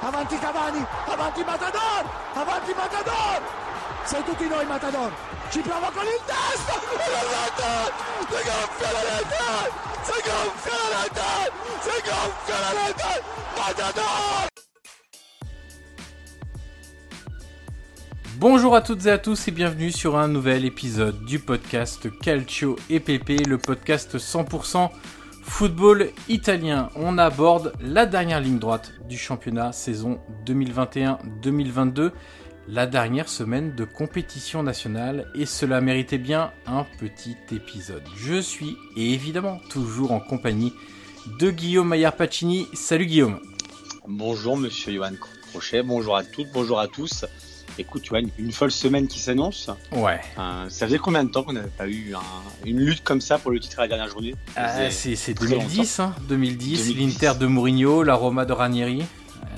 Avanti Cavani, avanti Matador! Avanti Matador! Sei tutti noi Matador! Ci prova con il testo! Si gonfia la rete! Si gonfia la rete! Si gonfia la rete! Matador! Bonjour à toutes et à tous et bienvenue sur un nouvel épisode du podcast Calcio EPP, le podcast 100% football italien. On aborde la dernière ligne droite du championnat saison 2021-2022, la dernière semaine de compétition nationale et cela méritait bien un petit épisode. Je suis évidemment toujours en compagnie de Guillaume Maillard Pacini. Salut Guillaume. Bonjour Monsieur Johan Crochet, bonjour à toutes, bonjour à tous. Écoute, Johan, une folle semaine qui s'annonce. Ouais. Euh, ça faisait combien de temps qu'on n'avait pas eu un- une lutte comme ça pour le titre à la dernière journée? Ah, c'est c'est très 2010, hein, 2010, 2010. l'Inter de Mourinho, la Roma de Ranieri.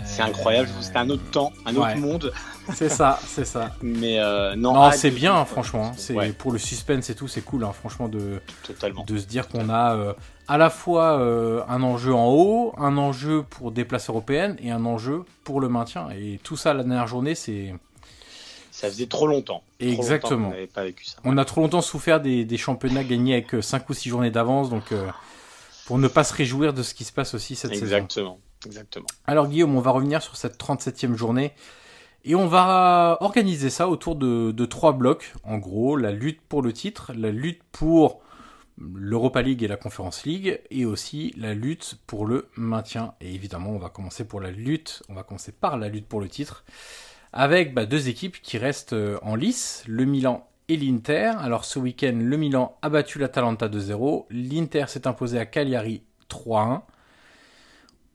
C'est incroyable, c'était un autre temps, un autre Ouais. monde. C'est ça, c'est ça. Mais euh, non, Non, hâte c'est bien, hein, franchement. hein. C'est Ouais, pour le suspense et tout, c'est cool, hein, franchement, de, totalement. de se dire qu'on a euh, à la fois euh, un enjeu en haut, un enjeu pour des places européennes et un enjeu pour le maintien. Et tout ça la dernière journée, c'est Ça faisait trop longtemps. Trop longtemps Exactement. n'avait pas vécu ça. on a trop longtemps souffert des, des championnats gagnés avec 5 ou 6 journées d'avance, donc euh, pour ne pas se réjouir de ce qui se passe aussi cette saison. Exactement, exactement. Alors Guillaume, on va revenir sur cette 37e journée et on va organiser ça autour de, de trois blocs. En gros, la lutte pour le titre, la lutte pour l'Europa League et la Conference League et aussi la lutte pour le maintien. Et évidemment, on va commencer pour la lutte, on va commencer par la lutte pour le titre avec bah, deux équipes qui restent euh, en lice, le Milan et l'Inter. Alors ce week-end, le Milan a battu l'Atalanta 2-0, l'Inter s'est imposé à Cagliari 3-1.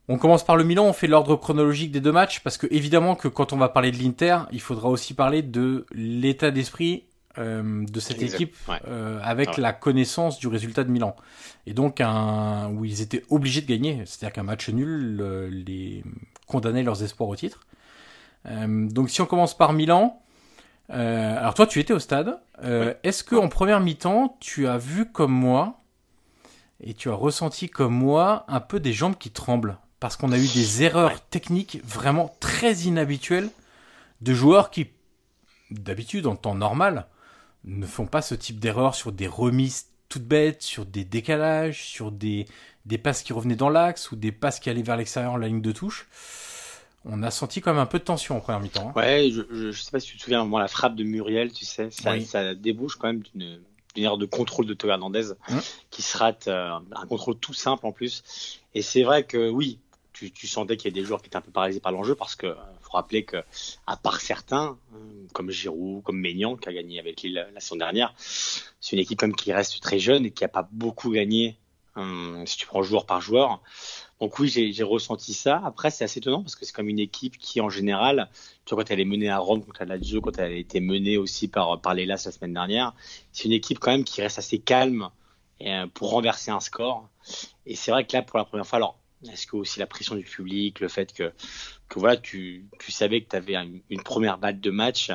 On commence par le Milan, on fait l'ordre chronologique des deux matchs, parce que évidemment que quand on va parler de l'Inter, il faudra aussi parler de l'état d'esprit euh, de cette Exact, équipe ouais. euh, avec Ouais. la connaissance du résultat de Milan. Et donc un où ils étaient obligés de gagner, c'est-à-dire qu'un match nul euh, les condamnait leurs espoirs au titre. Euh, donc si on commence par Milan, Euh, alors toi, tu étais au stade. Euh, Est-ce que en première mi-temps, tu as vu comme moi et tu as ressenti comme moi un peu des jambes qui tremblent? Parce qu'on a eu des erreurs techniques vraiment très inhabituelles de joueurs qui, d'habitude, en temps normal, ne font pas ce type d'erreur sur des remises toutes bêtes, sur des décalages, sur des, des passes qui revenaient dans l'axe ou des passes qui allaient vers l'extérieur la ligne de touche. On a senti quand même un peu de tension en première mi-temps. hein. Ouais, je, je, je, sais pas si tu te souviens, moi, la frappe de Muriel, tu sais, ça, oui. ça débouche quand même d'une erreur de contrôle de Théo Hernandez mmh. qui se rate, euh, un contrôle tout simple en plus. Et c'est vrai que oui, tu, tu sentais qu'il y a des joueurs qui étaient un peu paralysés par l'enjeu parce que faut rappeler que à part certains comme Giroud, comme Maignan qui a gagné avec Lille la saison dernière, c'est une équipe comme qui reste très jeune et qui a pas beaucoup gagné hum, si tu prends joueur par joueur. Donc oui, j'ai ressenti ça. Après, c'est assez étonnant parce que c'est comme une équipe qui, en général, tu vois, quand elle est menée à Rome contre la Lazio, quand elle a été menée aussi par, par l'Elas la semaine dernière, c'est une équipe quand même qui reste assez calme et, pour renverser un score. Et c'est vrai que là, pour la première fois, alors, est-ce que aussi la pression du public, le fait que, que voilà, tu, tu savais que tu avais une, première balle de match,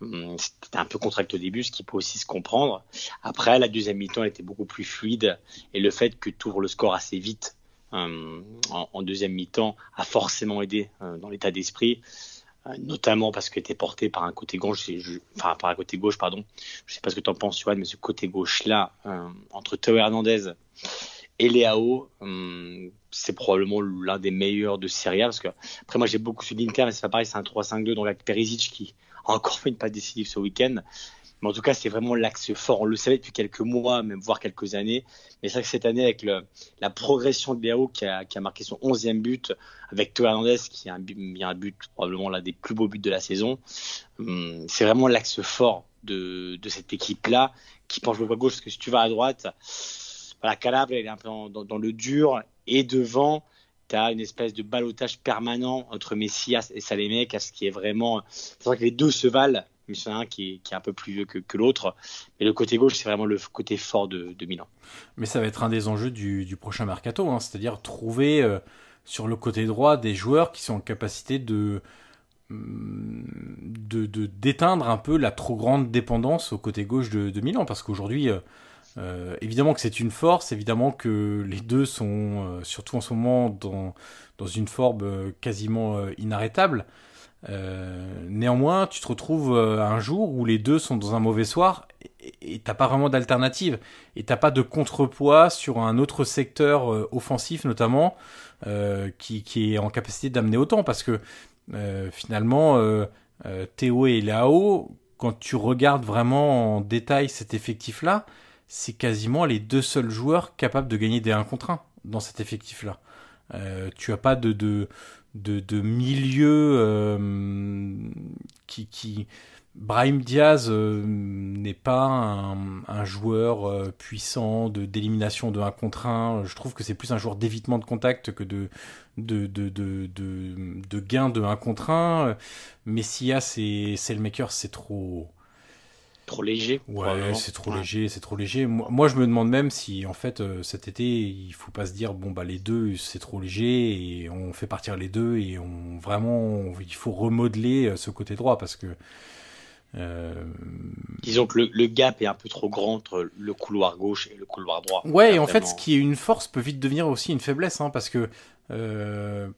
hum, c'était un peu contracté au début, ce qui peut aussi se comprendre. Après, la deuxième mi-temps était beaucoup plus fluide et le fait que tu ouvres le score assez vite en, en, deuxième mi-temps a forcément aidé euh, dans l'état d'esprit, euh, notamment parce tu es porté par un côté gauche, je, enfin par un côté gauche, pardon. Je sais pas ce que tu en penses, Johan, mais ce côté gauche-là, euh, entre Théo Hernandez et Léao, hum, c'est probablement l'un des meilleurs de Serie A parce que après moi j'ai beaucoup suivi l'Inter mais c'est pas pareil c'est un 3-5-2 donc avec Perisic qui a encore fait une passe décisive ce week-end mais en tout cas c'est vraiment l'axe fort on le savait depuis quelques mois même voire quelques années mais c'est vrai que cette année avec la progression de Léao qui a, marqué son 11e but avec Théo Hernandez qui a un, mis un but probablement l'un des plus beaux buts de la saison hum, c'est vraiment l'axe fort de, cette équipe là qui penche le à gauche parce que si tu vas à droite voilà, Calabre, elle est un peu dans, dans, le dur. Et devant, tu as une espèce de balotage permanent entre Messias et Salémec, ce qui est vraiment. C'est vrai que les deux se valent, mais c'est un qui est, qui est, un peu plus vieux que, que l'autre. Mais le côté gauche, c'est vraiment le côté fort de, de, Milan. Mais ça va être un des enjeux du, du prochain mercato, hein, c'est-à-dire trouver euh, sur le côté droit des joueurs qui sont en capacité de de d'éteindre un peu la trop grande dépendance au côté gauche de, de Milan parce qu'aujourd'hui euh, euh, évidemment que c'est une force, évidemment que les deux sont, surtout en ce moment, dans, dans une forme quasiment euh, néanmoins, tu te retrouves un jour où les deux sont dans un mauvais soir et t'as pas vraiment d'alternative et t'as pas de contrepoids sur un autre secteur offensif notamment qui, qui est en capacité d'amener autant parce que finalement Théo et Lao, quand tu regardes vraiment en détail cet effectif là, c'est quasiment les deux seuls joueurs capables de gagner des 1 contre 1 dans cet effectif-là. Euh, tu as pas de, de, de, de milieu euh, qui, qui... Brahim Diaz euh, n'est pas un, un joueur euh, puissant de d'élimination de 1 contre 1. Je trouve que c'est plus un joueur d'évitement de contact que de, de, de, de, de, gain de 1 contre 1. Messias et Selmaker, c'est trop trop léger. Ouais, c'est trop ouais. léger, c'est trop léger. Moi, moi, je me demande même si, en fait, euh, cet été, il faut pas se dire, bon, bah, les deux, c'est trop léger, et on fait partir les deux, et on vraiment, on, il faut remodeler euh, ce côté droit, parce que. Euh... Disons que le, le, gap est un peu trop grand entre le couloir gauche et le couloir droit. Ouais, et en fait, ce qui est une force peut vite devenir aussi une faiblesse, hein, parce que. Euh,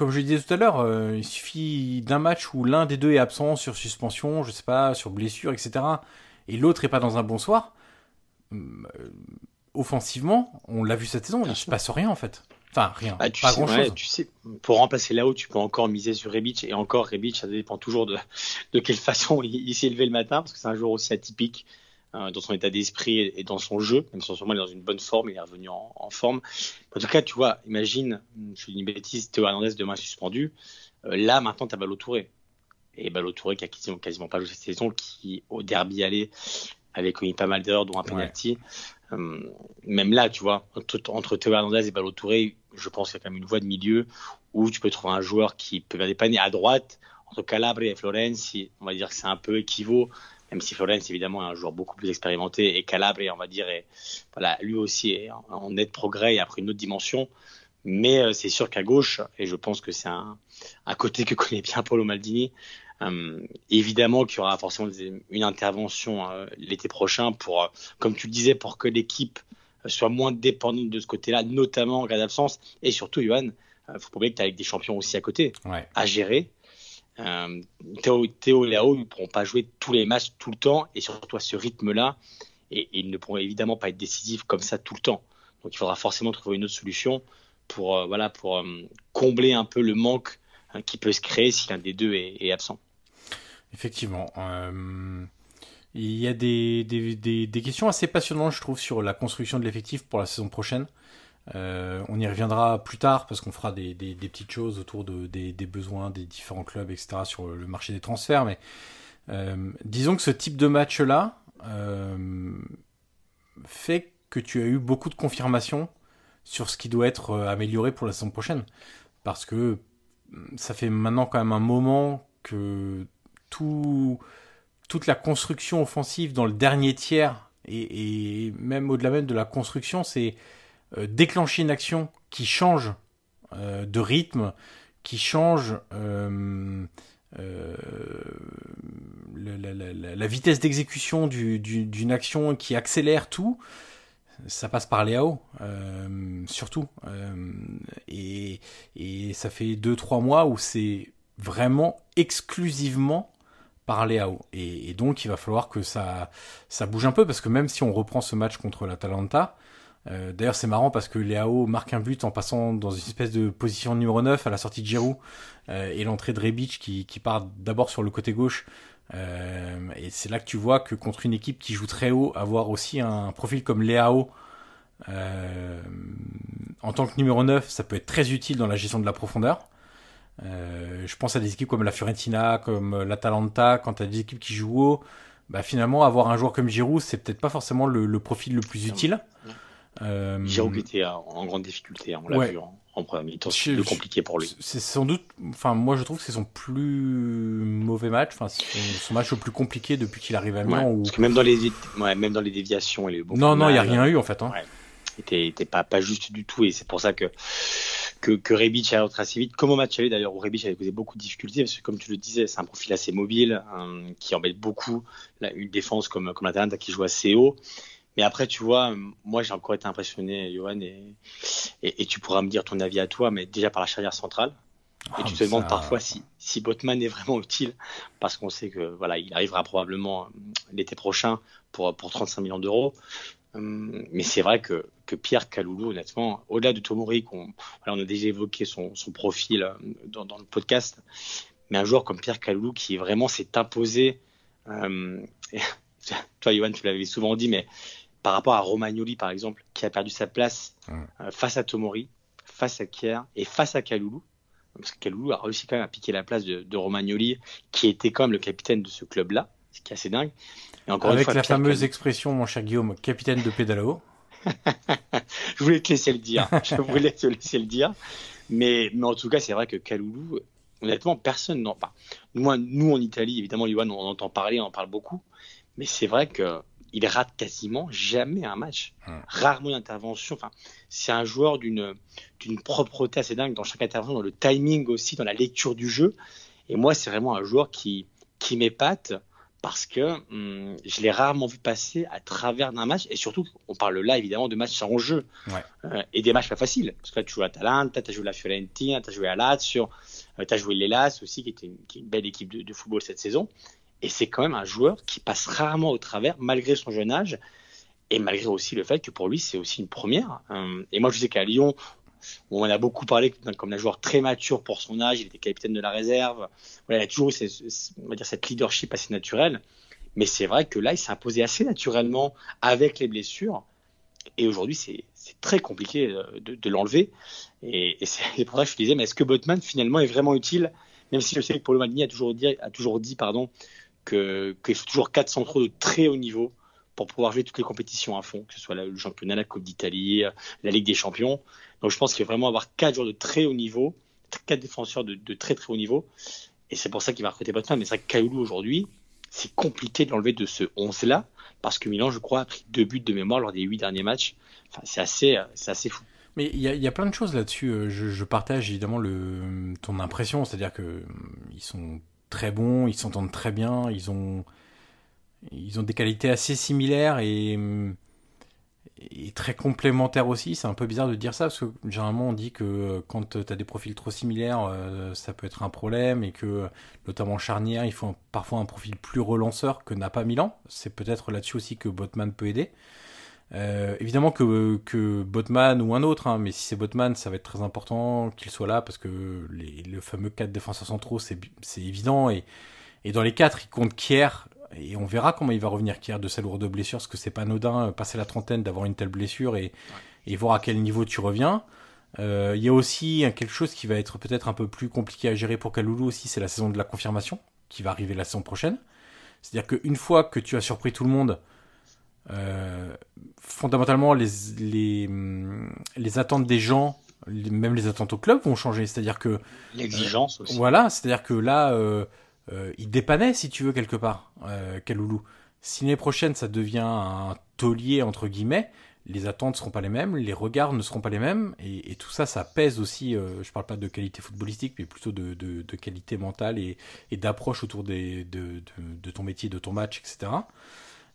comme je le disais tout à l'heure, euh, il suffit d'un match où l'un des deux est absent sur suspension, je sais pas, sur blessure, etc. Et l'autre est pas dans un bon soir. Euh, offensivement, on l'a vu cette saison, il se passe rien en fait. Enfin, rien. Bah, tu pas sais, ouais, tu sais, pour remplacer là-haut, tu peux encore miser sur Rebic. Et encore, Rebic, ça dépend toujours de, de quelle façon il, il s'est levé le matin, parce que c'est un joueur aussi atypique euh, dans son état d'esprit et dans son jeu, même si sûrement il est dans une bonne forme, il est revenu en, en forme. En tout cas, tu vois, imagine, je dis une bêtise, Théo Hernandez demain suspendu. Euh, là, maintenant, tu as Balotouré. Et Balotouré qui a quasiment, quasiment pas joué cette saison, qui au derby allé avait commis pas mal d'erreurs, dont un penalty. Ouais. Euh, même là, tu vois, entre, entre Théo Hernandez et Balotouré, je pense qu'il y a quand même une voie de milieu où tu peux trouver un joueur qui peut venir dépanner à droite. Entre Calabre et Florenzi, on va dire que c'est un peu équivaut même si Florence évidemment est un joueur beaucoup plus expérimenté et Calabre on va dire est, voilà lui aussi est en, net progrès et a pris une autre dimension mais euh, c'est sûr qu'à gauche et je pense que c'est un, un côté que connaît bien Paulo Maldini Euh, évidemment qu'il y aura forcément une intervention l'été prochain pour, comme tu le disais, pour que l'équipe soit moins dépendante de ce côté-là, notamment en cas d'absence. Et surtout, Johan, il faut pas oublier que tu as avec des champions aussi à côté à gérer. Euh, Théo, et Léo ne pourront pas jouer tous les matchs tout le temps et surtout à ce rythme-là. Et, ils ne pourront évidemment pas être décisifs comme ça tout le temps. Donc il faudra forcément trouver une autre solution pour, euh, voilà, pour euh, combler un peu le manque hein, qui peut se créer si l'un des deux est, absent. Effectivement. il y a des, des, questions assez passionnantes, je trouve, sur la construction de l'effectif pour la saison prochaine. Euh, on y reviendra plus tard parce qu'on fera des, petites choses autour de, des, besoins des différents clubs, etc. sur le marché des transferts. Mais euh, disons que ce type de match-là euh, fait que tu as eu beaucoup de confirmations sur ce qui doit être amélioré pour la saison prochaine. Parce que ça fait maintenant quand même un moment que tout, toute la construction offensive dans le dernier tiers et, et même au-delà même de la construction, c'est déclencher une action qui change euh, de rythme, qui change euh, la, vitesse d'exécution d'une action qui accélère tout, ça passe par Léao, surtout. et, ça fait 2-3 mois où c'est vraiment exclusivement par Léao. Et, et, donc il va falloir que ça, ça bouge un peu, parce que même si on reprend ce match contre l'Atalanta, euh, d'ailleurs, c'est marrant parce que Léao marque un but en passant dans une espèce de position numéro 9 à la sortie de Giroud euh, et l'entrée de Rebic qui, qui part d'abord sur le côté gauche. Euh, et c'est là que tu vois que contre une équipe qui joue très haut, avoir aussi un profil comme Léao en tant que numéro 9, ça peut être très utile dans la gestion de la profondeur. je pense à des équipes comme la Fiorentina, comme l'Atalanta, quand tu as des équipes qui jouent haut, bah finalement avoir un joueur comme Giroud, c'est peut-être pas forcément le, profil le plus utile. Euh, Giroud était en grande difficulté, hein, on l'a vu en, en premier temps, c'est plus compliqué pour lui. C'est sans doute, enfin moi je trouve que c'est son plus mauvais match, enfin son, match le plus compliqué depuis qu'il arrive à Milan. Parce que même dans les, même dans les déviations, il est beaucoup Non, non, il n'y a rien eu en fait. Hein. Il était, pas, pas juste du tout et c'est pour ça que que, que Rebic a assez vite. Comme au match aller d'ailleurs, où Rebic avait causé beaucoup de difficultés, parce que comme tu le disais, c'est un profil assez mobile, hein, qui embête beaucoup une défense comme, comme la qui joue assez haut. Mais après, tu vois, moi j'ai encore été impressionné, Johan, et, et, tu pourras me dire ton avis à toi, mais déjà par la charnière centrale. Et tu ah, te demandes parfois si, si Botman est vraiment utile, parce qu'on sait que voilà, il arrivera probablement euh, l'été prochain pour, pour 35 millions d'euros. Hum, mais c'est vrai que, que Pierre Kaloulou, honnêtement, au-delà de Tomori, qu'on, on a déjà évoqué son, son profil euh, dans, dans, le podcast, mais un joueur comme Pierre Kaloulou qui vraiment s'est imposé. Euh, toi, Johan, tu l'avais souvent dit, mais par rapport à Romagnoli, par exemple, qui a perdu sa place euh, face à Tomori, face à Kier et face à Kaloulou. Parce que Kaloulou a réussi quand même à piquer la place de, Romagnoli, qui était quand même le capitaine de ce club-là, ce qui est assez dingue. Et encore Avec la fameuse expression, mon cher Guillaume, capitaine de pédalo. je voulais te laisser le dire. Je voulais te laisser le dire. Mais, mais en tout cas, c'est vrai que Kaloulou, honnêtement, personne n'en parle. Nous, nous, en Italie, évidemment, Yohan, on entend parler, on en parle beaucoup. Mais c'est vrai que il rate quasiment jamais un match. Rarement une intervention. Enfin, c'est un joueur d'une d'une propreté assez dingue dans chaque intervention, dans le timing aussi, dans la lecture du jeu. Et moi, c'est vraiment un joueur qui qui m'épate parce que hum, je l'ai rarement vu passer à travers d'un match. Et surtout, on parle là évidemment de matchs sans jeu euh, et des matchs pas faciles. Parce que là, tu joues à Talenta, tu as joué à la Fiorentina, tu as joué à Lazio, euh, tu as joué l'Elas aussi, qui était une, qui est une belle équipe de, de football cette saison. Et c'est quand même un joueur qui passe rarement au travers, malgré son jeune âge, et malgré aussi le fait que pour lui, c'est aussi une première. Euh, et moi, je sais qu'à Lyon, on en a beaucoup parlé comme un joueur très mature pour son âge, il était capitaine de la réserve. Il a toujours eu on va dire, cette leadership assez naturelle. Mais c'est vrai que là, il s'est imposé assez naturellement avec les blessures. Et aujourd'hui, c'est très compliqué de, de l'enlever. Et, c'est pour ça que je disais, mais est-ce que Botman finalement est vraiment utile? Même si je sais que Paulo Maldini a toujours dit pardon, qu'il faut toujours quatre centraux de très haut niveau pour pouvoir jouer toutes les compétitions à fond, que ce soit le championnat, la Coupe d'Italie, la Ligue des Champions. Donc je pense qu'il faut vraiment avoir quatre joueurs de très haut niveau, quatre défenseurs de, très très haut niveau. Et c'est pour ça qu'il va recruter Botman. Mais c'est vrai que Kaoulou aujourd'hui, c'est compliqué de l'enlever de ce 11-là, parce que Milan, je crois, a pris deux buts de mémoire lors des huit derniers matchs. Enfin, c'est assez, assez fou. Mais il y a, plein de choses là-dessus. Euh, je, je, partage évidemment le, ton impression, c'est-à-dire que ils sont très bons, ils s'entendent très bien, ils ont, ils ont des qualités assez similaires et, et très complémentaires aussi. C'est un peu bizarre de dire ça parce que généralement on dit que quand tu as des profils trop similaires, euh, ça peut être un problème et que notamment charnière, il faut parfois un profil plus relanceur que n'a pas Milan. C'est peut-être là-dessus aussi que Botman peut aider. Euh, évidemment que, que Botman ou un autre, hein, mais si c'est Botman, ça va être très important qu'il soit là parce que les, le fameux 4 défenseurs centraux, c'est évident. Et, et dans les 4, il compte Kier. Et on verra comment il va revenir Kier de sa lourde blessure, parce que c'est pas anodin, euh, passer la trentaine, d'avoir une telle blessure et, et voir à quel niveau tu reviens. Euh, il y a aussi quelque chose qui va être peut-être un peu plus compliqué à gérer pour Kaloulou aussi, c'est la saison de la confirmation, qui va arriver la saison prochaine. C'est-à-dire qu'une fois que tu as surpris tout le monde, euh, fondamentalement, les, les, les, attentes des gens, même les attentes au club vont changer. C'est-à-dire que. L'exigence aussi. Voilà, c'est-à-dire que là, euh, euh, il dépannait, si tu veux, quelque part, euh, Kaloulou. Si l'année prochaine, ça devient un taulier, entre guillemets, les attentes ne seront pas les mêmes, les regards ne seront pas les mêmes, et, et tout ça, ça pèse aussi, euh, je parle pas de qualité footballistique, mais plutôt de, de, de qualité mentale et, et d'approche autour des, de, de, ton métier, de ton match, etc.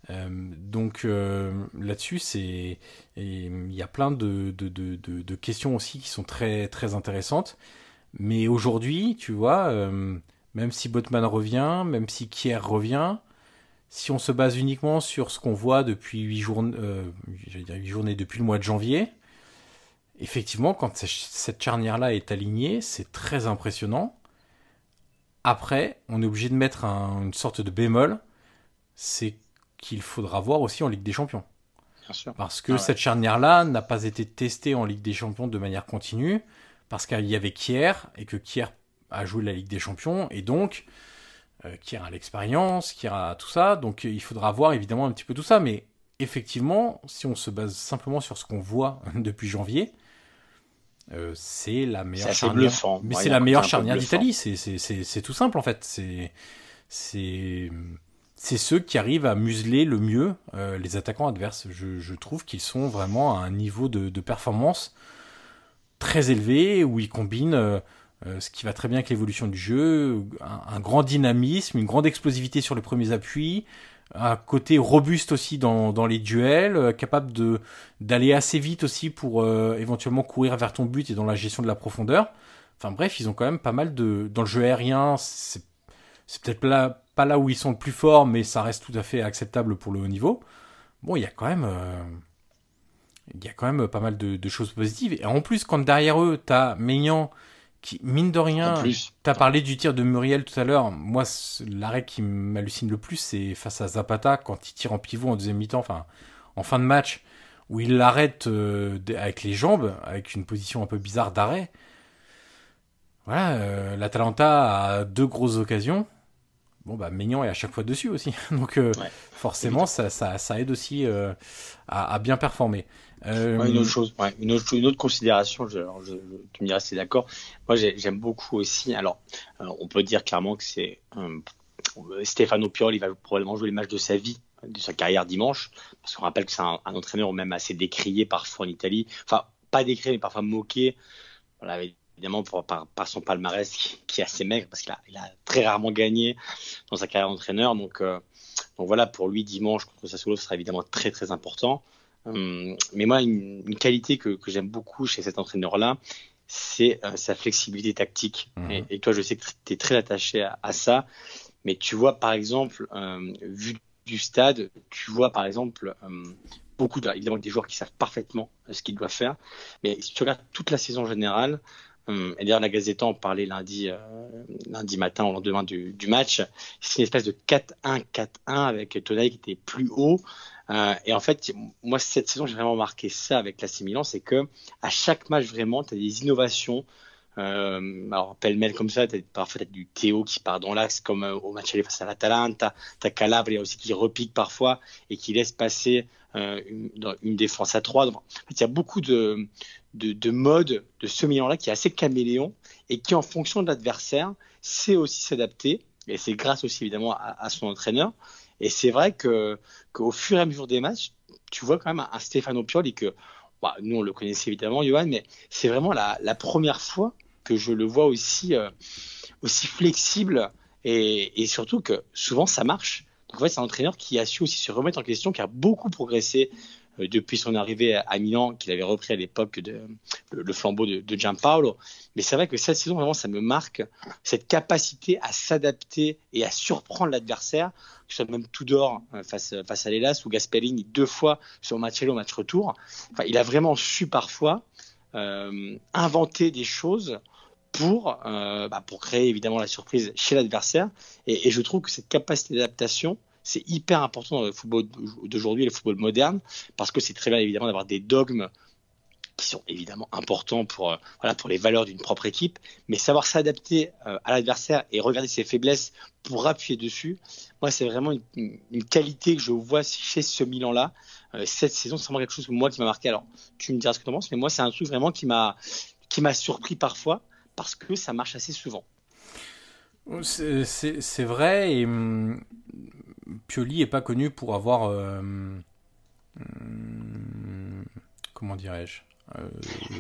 Euh, donc euh, là-dessus, il y a plein de, questions aussi qui sont très intéressantes. Mais aujourd'hui, tu vois, euh, même si Botman revient, même si Kier revient, si on se base uniquement sur ce qu'on voit depuis 8 journées, dire 8 journées depuis le mois de janvier, effectivement, quand cette charnière-là est alignée, c'est très impressionnant. Après, on est obligé de mettre un, une sorte de bémol, c'est qu'il faudra voir aussi en Ligue des Champions. Bien sûr. Parce que ah ouais. cette charnière-là n'a pas été testée en Ligue des Champions de manière continue, parce qu'il y avait Kier, et que Kier a joué la Ligue des Champions, et donc euh, Kier a l'expérience, Kier a tout ça, donc il faudra voir évidemment un petit peu tout ça, mais effectivement, si on se base simplement sur ce qu'on voit depuis janvier, euh, c'est la meilleure charnière. Bluffant. Mais Ouais, c'est la meilleure charnière d'Italie. C'est tout simple en fait. C'est c'est ceux qui arrivent à museler le mieux euh, les attaquants adverses. Je, trouve qu'ils sont vraiment à un niveau de, performance très élevé où ils combinent euh, euh, ce qui va très bien avec l'évolution du jeu, un, grand dynamisme, une grande explosivité sur les premiers appuis, un côté robuste aussi dans, les duels, capable d'aller assez vite aussi pour éventuellement courir vers ton but et dans la gestion de la profondeur. Enfin bref, ils ont quand même pas mal de dans le jeu aérien, c'est c'est peut-être là, pas là où ils sont le plus forts, mais ça reste tout à fait acceptable pour le haut niveau. Bon, il y a quand même euh, il y a quand même pas mal de, de choses positives. Et en plus, quand derrière eux, t'as Maignan qui, mine de rien, t'as parlé du tir de Muriel tout à l'heure. Moi, l'arrêt qui m'hallucine le plus, c'est face à Zapata quand il tire en pivot en deuxième mi-temps, enfin en fin de match, où il l'arrête euh, avec les jambes, avec une position un peu bizarre d'arrêt. Voilà, euh, l'Atalanta a deux grosses occasions. Bon, bah, Maignan est à chaque fois dessus aussi. Donc, euh, Ouais. forcément, ça, ça, ça aide aussi euh, à, à bien performer. Euh, Ouais, une autre chose, ouais, une autre, une autre considération, je, alors je, je- tu me diras si c'est d'accord. Moi, j'ai- j'aime beaucoup aussi. Alors, on peut dire clairement que c'est Stefano Pioli va probablement jouer les matchs de sa vie, de sa carrière dimanche, parce qu'on rappelle que c'est un, un entraîneur même assez décrié parfois en Italie. Enfin, pas décrié, mais parfois moqué. Voilà, évidemment pour, par, par son palmarès qui, qui est assez maigre, parce qu'il a, il a très rarement gagné dans sa carrière d'entraîneur. Donc, euh, donc voilà, pour lui, dimanche contre Sassuolo, ce sera évidemment très très important. Hum, mais moi, une, une qualité que, que j'aime beaucoup chez cet entraîneur-là, c'est euh, sa flexibilité tactique. Mhm. Et, et toi, je sais que tu es très attaché à, à ça. Mais tu vois, par exemple, euh, vu du stade, tu vois, par exemple, euh, beaucoup de, évidemment des joueurs qui savent parfaitement ce qu'ils doivent faire. Mais si tu regardes toute la saison générale, euh, et d'ailleurs, la Gazette en parlait lundi, euh, lundi matin, au lendemain du, match, c'est une espèce de 4-1-4-1 avec Tonali qui était plus haut. Euh, et en fait, moi, cette saison, j'ai vraiment marqué ça avec l'AC Milan, c'est que à chaque match, vraiment, tu as des innovations. Euh, alors, pêle-mêle comme ça, t'as parfois t'as du Théo qui part dans l'axe, comme euh, au match aller face à l'Atalanta. T'as Calabria aussi qui repique parfois et qui laisse passer une, dans une défense à trois. Donc, en fait, il y a beaucoup de, de, de modes de ce Milan-là qui est assez caméléon et qui, en fonction de l'adversaire, sait aussi s'adapter. Et c'est grâce aussi évidemment à, son entraîneur. Et c'est vrai que qu'au fur et à mesure des matchs, tu vois quand même un, Stefano Pioli que bah, nous on le connaissait évidemment, Johan, mais c'est vraiment la, première fois que je le vois aussi euh, flexible et surtout que souvent ça marche. C'est un entraîneur qui a su aussi se remettre en question, qui a beaucoup progressé euh, depuis son arrivée à Milan, qu'il avait repris à l'époque le, flambeau de, Gianpaolo. Mais c'est vrai que cette saison, vraiment, ça me marque cette capacité à s'adapter et à surprendre l'adversaire, que ce soit même Tudor euh, face, face à l'Elas ou Gasperini deux fois sur Marcello match retour. Il a vraiment su parfois euh, inventer des choses pour, euh, bah pour créer évidemment la surprise chez l'adversaire. Et, je trouve que cette capacité d'adaptation, c'est hyper important dans le football d'aujourd'hui, le football moderne, parce que c'est très bien évidemment d'avoir des dogmes qui sont évidemment importants pour, euh, voilà, pour les valeurs d'une propre équipe, mais savoir s'adapter euh, à l'adversaire et regarder ses faiblesses pour appuyer dessus, moi c'est vraiment une, qualité que je vois chez ce Milan-là. Euh, cette saison, c'est vraiment quelque chose que moi qui m'a marqué. Alors, tu me diras ce que tu en penses, mais moi c'est un truc vraiment qui m'a qui m'a surpris parfois parce que ça marche assez souvent. C'est vrai, et hum, Pioli est pas connu pour avoir. Euh, hum, comment dirais-je euh,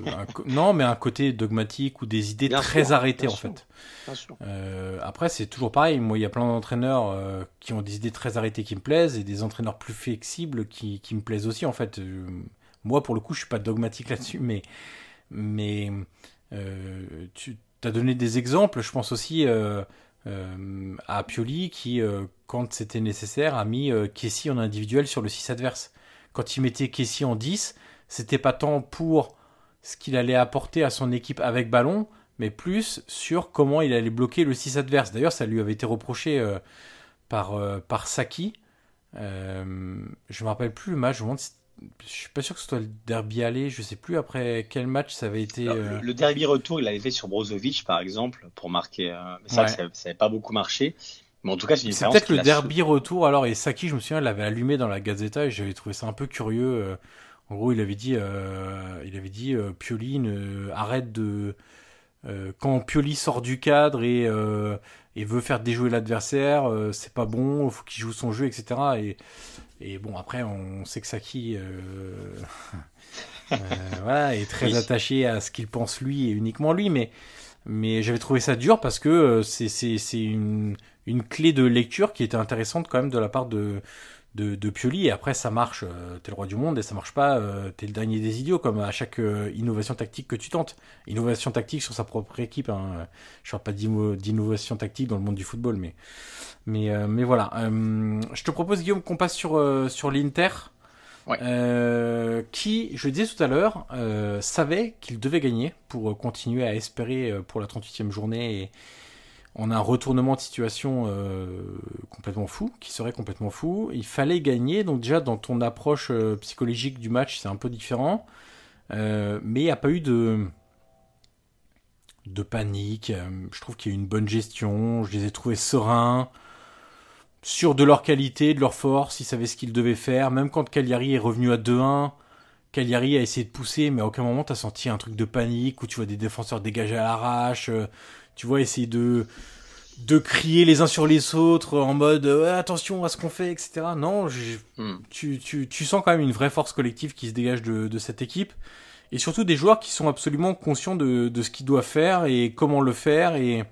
non, mais un côté dogmatique ou des idées très arrêtées en fait. Euh, après, c'est toujours pareil. Moi, il y a plein d'entraîneurs qui ont des idées très arrêtées qui me plaisent et des entraîneurs plus flexibles qui, qui me plaisent aussi en fait. Moi, pour le coup, je suis pas dogmatique là-dessus, mais mais tu as donné des exemples. Je pense aussi à Pioli qui, quand c'était nécessaire, a mis Kessie en individuel sur le 6 adverse. Quand il mettait Kessie en 10, c'était pas tant pour ce qu'il allait apporter à son équipe avec ballon, mais plus sur comment il allait bloquer le 6 adverse. D'ailleurs, ça lui avait été reproché euh, par, euh, par Saki. Euh, je me rappelle plus le match, je me je suis pas sûr que ce soit le derby aller, je sais plus après quel match ça avait été. Euh, le, derby retour, il l'avait fait sur Brozovic par exemple pour marquer. mais ça, ça n'avait pas beaucoup marché. Mais en tout cas, c'est peut-être le derby retour alors et Saki, je me souviens, l'avait allumé dans la Gazeta et j'avais trouvé ça un peu curieux. En gros, il avait dit, euh, il avait dit, euh, Pioli arrête de euh, quand Pioli sort du cadre et, et veut faire déjouer l'adversaire, c'est pas bon, il faut qu'il joue son jeu, etc. Et, et bon, après, on sait que Saki voilà, est très attaché à ce qu'il pense lui et uniquement lui, mais mais j'avais trouvé ça dur parce que c'est c'est une une clé de lecture qui était intéressante quand même de la part de de, de Pioli et après ça marche, euh, t'es le roi du monde et ça marche pas, euh, t'es le dernier des idiots comme à chaque euh, innovation tactique que tu tentes. Innovation tactique sur sa propre équipe, hein. je parle pas d'innovation tactique dans le monde du football, mais mais mais voilà. je te propose Guillaume qu'on passe sur sur l'Inter. qui, je le disais tout à l'heure, savait qu'il devait gagner pour continuer à espérer pour la 38e journée et, on a un retournement de situation euh, complètement fou, qui serait complètement fou. Il fallait gagner, donc déjà dans ton approche euh, psychologique du match, c'est un peu différent. Euh, mais il n'y a pas eu de, panique. Je trouve qu'il y a eu une bonne gestion. Je les ai trouvés sereins, sûrs de leur qualité, de leur force. Ils savaient ce qu'ils devaient faire. Même quand Cagliari est revenu à 2-1, Cagliari a essayé de pousser, mais à aucun moment tu senti un truc de panique où tu vois des défenseurs dégagés à l'arrache tu vois, essayer de de crier les uns sur les autres en mode attention à ce qu'on fait, etc. Non, hmm. tu, tu, tu, sens quand même une vraie force collective qui se dégage de, de cette équipe. Et surtout des joueurs qui sont absolument conscients de, de ce qu'ils doivent faire et comment le faire. Et,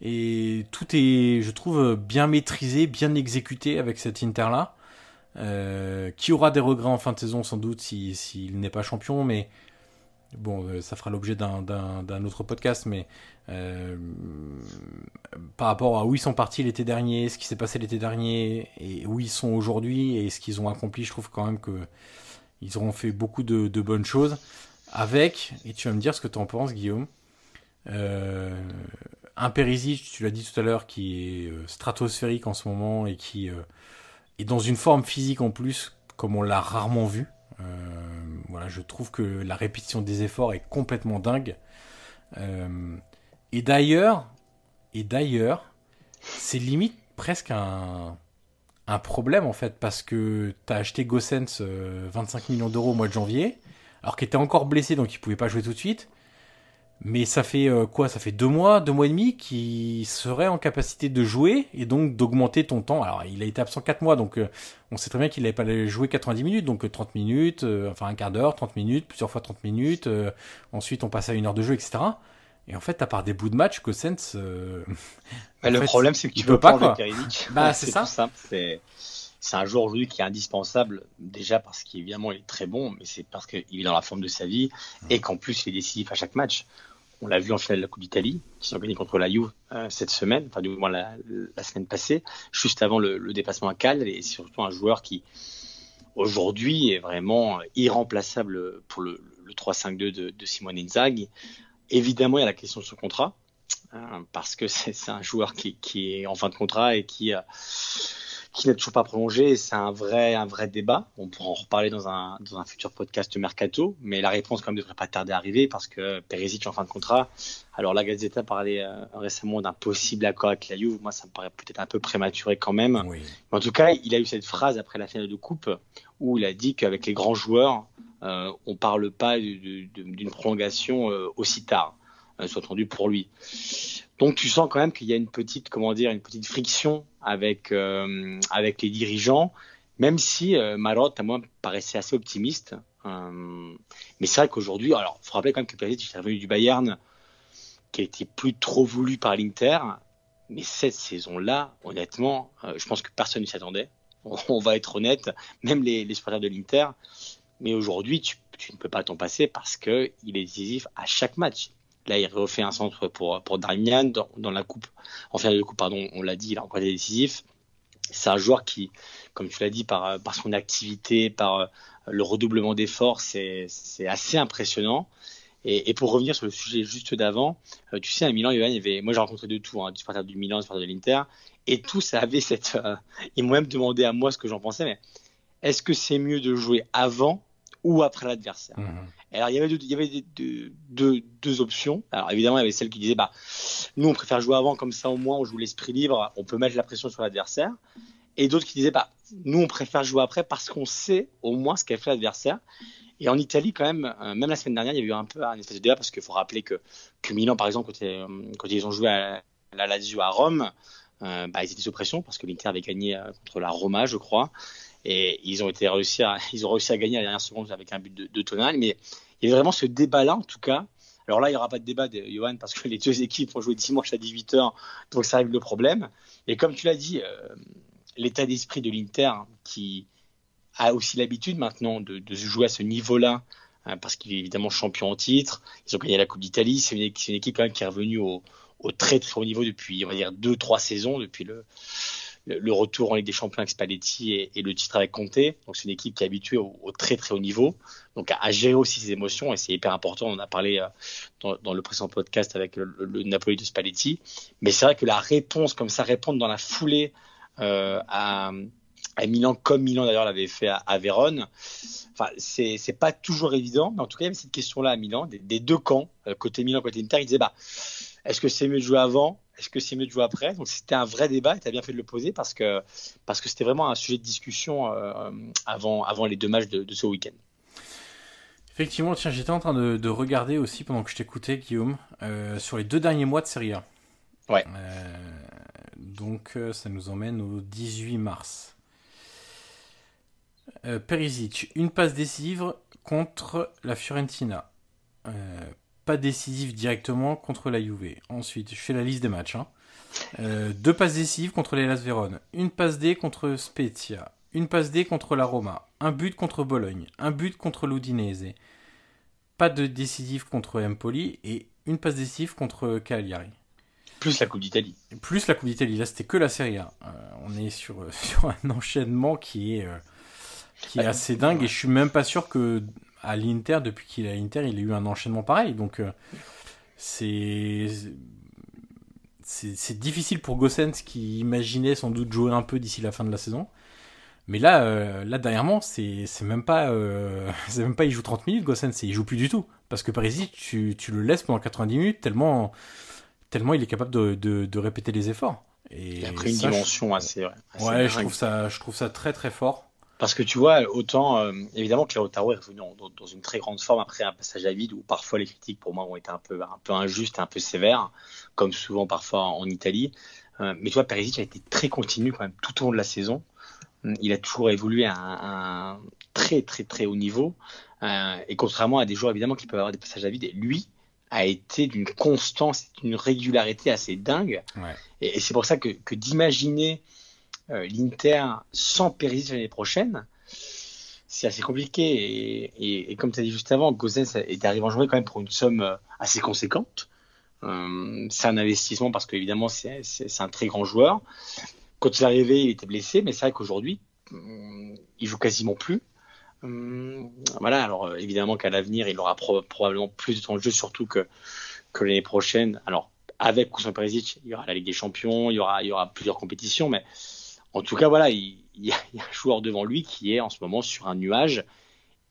et tout est, je trouve, bien maîtrisé, bien exécuté avec cet Inter-là. Euh, qui aura des regrets en fin de saison sans doute s'il si, n'est pas champion, mais bon, euh, ça fera l'objet d'un autre podcast, mais euh, par rapport à où ils sont partis l'été dernier, ce qui s'est passé l'été dernier, et où ils sont aujourd'hui, et ce qu'ils ont accompli, je trouve quand même que ils auront fait beaucoup de, bonnes choses. Avec, et tu vas me dire ce que tu en penses, Guillaume, euh, un Perisic, tu l'as dit tout à l'heure, qui est stratosphérique en ce moment et qui est dans une forme physique en plus, comme on l'a rarement vu. Voilà, je trouve que la répétition des efforts est complètement dingue. Euh, et d'ailleurs, c'est limite presque un, problème en fait, parce que tu as acheté Gossens 25 euh, millions d'euros au mois de janvier, alors qu'il était encore blessé, donc il pouvait pas jouer tout de suite. Mais ça fait euh, quoi? Ça fait deux mois, deux mois et demi qu'il serait en capacité de jouer et donc d'augmenter ton temps. Alors il a été absent quatre mois, donc euh, on sait très bien qu'il n'avait pas joué 90 minutes, donc 30 minutes, enfin un quart d'heure, 30 minutes, plusieurs fois 30 minutes. ensuite on passe à une heure de jeu, etc. Et en fait, à part des bouts de match, Cossens. Euh, le problème, c'est que tu peux pas. Quoi. Bah, c'est ça. C'est c'est un joueur aujourd'hui qui est indispensable, déjà parce qu'évidemment il est très bon, mais c'est parce qu'il est dans la forme de sa vie et qu'en plus il est décisif à chaque match. On l'a vu en finale de la Coupe d'Italie, qui s'est gagné contre la Juve euh, cette semaine, enfin du moins la, semaine passée, juste avant le, dépassement à Cal, et surtout un joueur qui aujourd'hui est vraiment irremplaçable pour le, 3-5-2 de, de Simone Inzaghi. Évidemment, il y a la question de son contrat, hein, parce que c'est un joueur qui, qui, est en fin de contrat et qui a qui n'est toujours pas prolongé. C'est un vrai, un vrai débat. On pourra en reparler dans un, dans un futur podcast mercato, mais la réponse quand même devrait pas tarder à arriver parce que Perisic en fin de contrat. Alors la Gazeta parlait euh, récemment d'un possible accord avec la Juve. Moi, ça me paraît peut-être un peu prématuré quand même. Mais en tout cas, il a eu cette phrase après la finale de coupe où il a dit qu'avec les grands joueurs, euh, on parle pas d'une prolongation euh, aussi tard, euh, soit entendu pour lui. Donc tu sens quand même qu'il y a une petite, comment dire, une petite friction avec euh, les dirigeants, même si euh, Marotte à moi paraissait assez optimiste. Euh, mais c'est vrai qu'aujourd'hui, alors faut rappeler quand même que Perisic est revenu du Bayern, qui été plus trop voulu par l'Inter. Mais cette saison-là, honnêtement, euh, je pense que personne ne s'y attendait. On, va être honnête, même les, les supporters de l'Inter. Mais aujourd'hui, tu, ne peux pas t'en passer parce que il est décisif à chaque match. Là, il refait un centre pour, pour Darmian dans, la coupe. En finale de coupe, pardon, on l'a dit, il a encore été décisif. C'est un joueur qui, comme tu l'as dit, par, par son activité, par euh, le redoublement d'efforts, c'est assez impressionnant. Et, pour revenir sur le sujet juste d'avant, euh, tu sais, à Milan, il y avait, moi j'ai rencontré de tout, hein, du supporter du Milan, du supporter de l'Inter, et tous avaient cette. Euh, ils m'ont même demandé à moi ce que j'en pensais, mais est-ce que c'est mieux de jouer avant ou après l'adversaire. Mhm. Alors il y avait, deux, il y avait deux, deux, deux, options. Alors évidemment il y avait celle qui disait bah nous on préfère jouer avant comme ça au moins on joue l'esprit libre, on peut mettre la pression sur l'adversaire. Et d'autres qui disaient bah nous on préfère jouer après parce qu'on sait au moins ce qu'a fait l'adversaire. Et en Italie quand même, euh, même la semaine dernière il y a eu un peu un espèce de débat parce qu'il faut rappeler que que Milan par exemple quand, euh, quand ils ont joué à la Lazio à Rome, euh, bah, ils étaient sous pression parce que l'Inter avait gagné contre la Roma je crois et ils ont été réussi à, ils ont réussi à gagner à la dernière seconde avec un but de, de Tonal. Mais il y avait vraiment ce débat-là, en tout cas. Alors là, il n'y aura pas de débat, de Johan, parce que les deux équipes ont joué dimanche à 18h, donc ça règle le problème. Et comme tu l'as dit, euh, l'état d'esprit de l'Inter, qui a aussi l'habitude maintenant de, de jouer à ce niveau-là, hein, parce qu'il est évidemment champion en titre, ils ont gagné la Coupe d'Italie, c'est une, une, équipe quand même qui est revenue au, au très très haut niveau depuis, on va dire, deux, trois saisons, depuis le, le retour en Ligue des Champions avec Spalletti et, le titre avec Conte. Donc c'est une équipe qui est habituée au, très très haut niveau, donc à, gérer aussi ses émotions et c'est hyper important. On a parlé euh, dans, le précédent podcast avec le, Napoli de Spalletti, mais c'est vrai que la réponse comme ça, répondre dans la foulée euh, à, à Milan, comme Milan d'ailleurs l'avait fait à, à Vérone. Enfin, c'est, c'est pas toujours évident, mais en tout cas, il cette question-là à Milan, des, des deux camps, euh, côté Milan, côté Inter, ils disaient, bah, est-ce que c'est mieux de jouer avant est-ce que c'est mieux de jouer après? Donc c'était un vrai débat et tu as bien fait de le poser parce que parce que c'était vraiment un sujet de discussion euh, avant, avant les deux matchs de, ce week-end. Effectivement, tiens, j'étais en train de, regarder aussi pendant que je t'écoutais, Guillaume, euh, sur les deux derniers mois de Serie A. Ouais. Euh, donc ça nous emmène au 18 mars. Perisic, une passe décisive contre la Fiorentina pas décisif directement contre la Juve. Ensuite, je fais la liste des matchs. Hein. Euh, deux passes décisives contre les Las Vérone, une passe D contre Spezia, une passe D contre la Roma, un but contre Bologne, un but contre l'Udinese, pas de décisif contre Empoli et une passe décisive contre Cagliari. Plus la Coupe d'Italie. Plus la Coupe d'Italie. Là, c'était que la Serie A. Euh, on est sur, sur un enchaînement qui est, euh, qui est assez dingue et je suis même pas sûr que à l'Inter, depuis qu'il est à l'Inter, il a eu un enchaînement pareil. Donc, euh, c'est. C'est difficile pour Gossens qui imaginait sans doute jouer un peu d'ici la fin de la saison. Mais là, euh, là dernièrement, c'est même pas, euh, c'est même pas il joue 30 minutes, Gossens, il joue plus du tout. Parce que Parisi, tu, tu le laisses pendant 90 minutes tellement, tellement il est capable de, de, de répéter les efforts. Et il a pris une dimension assez, assez, Ouais, je trouve ça, je trouve ça très très fort. Parce que tu vois, autant euh, évidemment que Lautaro est revenu dans, une très grande forme après un passage à vide où parfois les critiques pour moi ont été un peu, un peu injustes, un peu sévères, comme souvent parfois en Italie. Euh, mais tu vois, Perisic a été très continu quand même tout au long de la saison. Il a toujours évolué à un, très très très haut niveau. Euh, et contrairement à des joueurs évidemment qui peuvent avoir des passages à vide, et lui, a été d'une constance, d'une régularité assez dingue. Et, c'est pour ça que, d'imaginer l'Inter sans Perisic l'année prochaine, c'est assez compliqué. Et, comme tu as dit juste avant, Gozens est arrivé en jouer quand même pour une somme euh, assez conséquente. Euh, c'est un investissement parce qu'évidemment, c'est un très grand joueur. Quand il est arrivé, il était blessé, mais c'est vrai qu'aujourd'hui, il joue quasiment plus. Hum, voilà, alors euh, évidemment qu'à l'avenir, il aura probablement plus de temps de jeu, surtout que, l'année prochaine. Alors, avec ou sans Perisic, il y aura la Ligue des Champions, il y aura plusieurs compétitions, mais en tout cas, voilà, il, y a, un joueur devant lui qui est en ce moment sur un nuage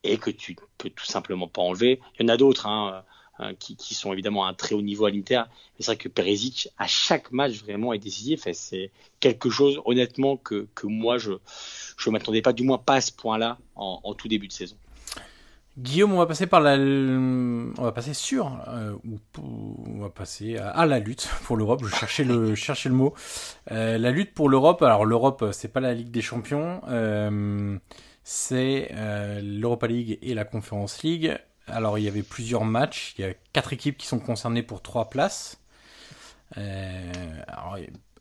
et que tu peux tout simplement pas enlever. Il y en a d'autres hein, euh, qui, qui, sont évidemment à un très haut niveau à l'Inter, mais c'est vrai que Perisic, à chaque match, vraiment est décisif c'est quelque chose, honnêtement, que, moi, je je ne m'attendais pas, du moins pas à ce point-là, en, tout début de saison. Guillaume, on va passer par la, on va passer sur, euh, on va passer à, la lutte pour l'Europe. Je cherchais le, mot. Euh, la lutte pour l'Europe. Alors l'Europe, c'est pas la Ligue des Champions, euh, c'est l'Europa League et la Conference League. Alors il y avait plusieurs matchs. Il y a quatre équipes qui sont concernées pour trois places.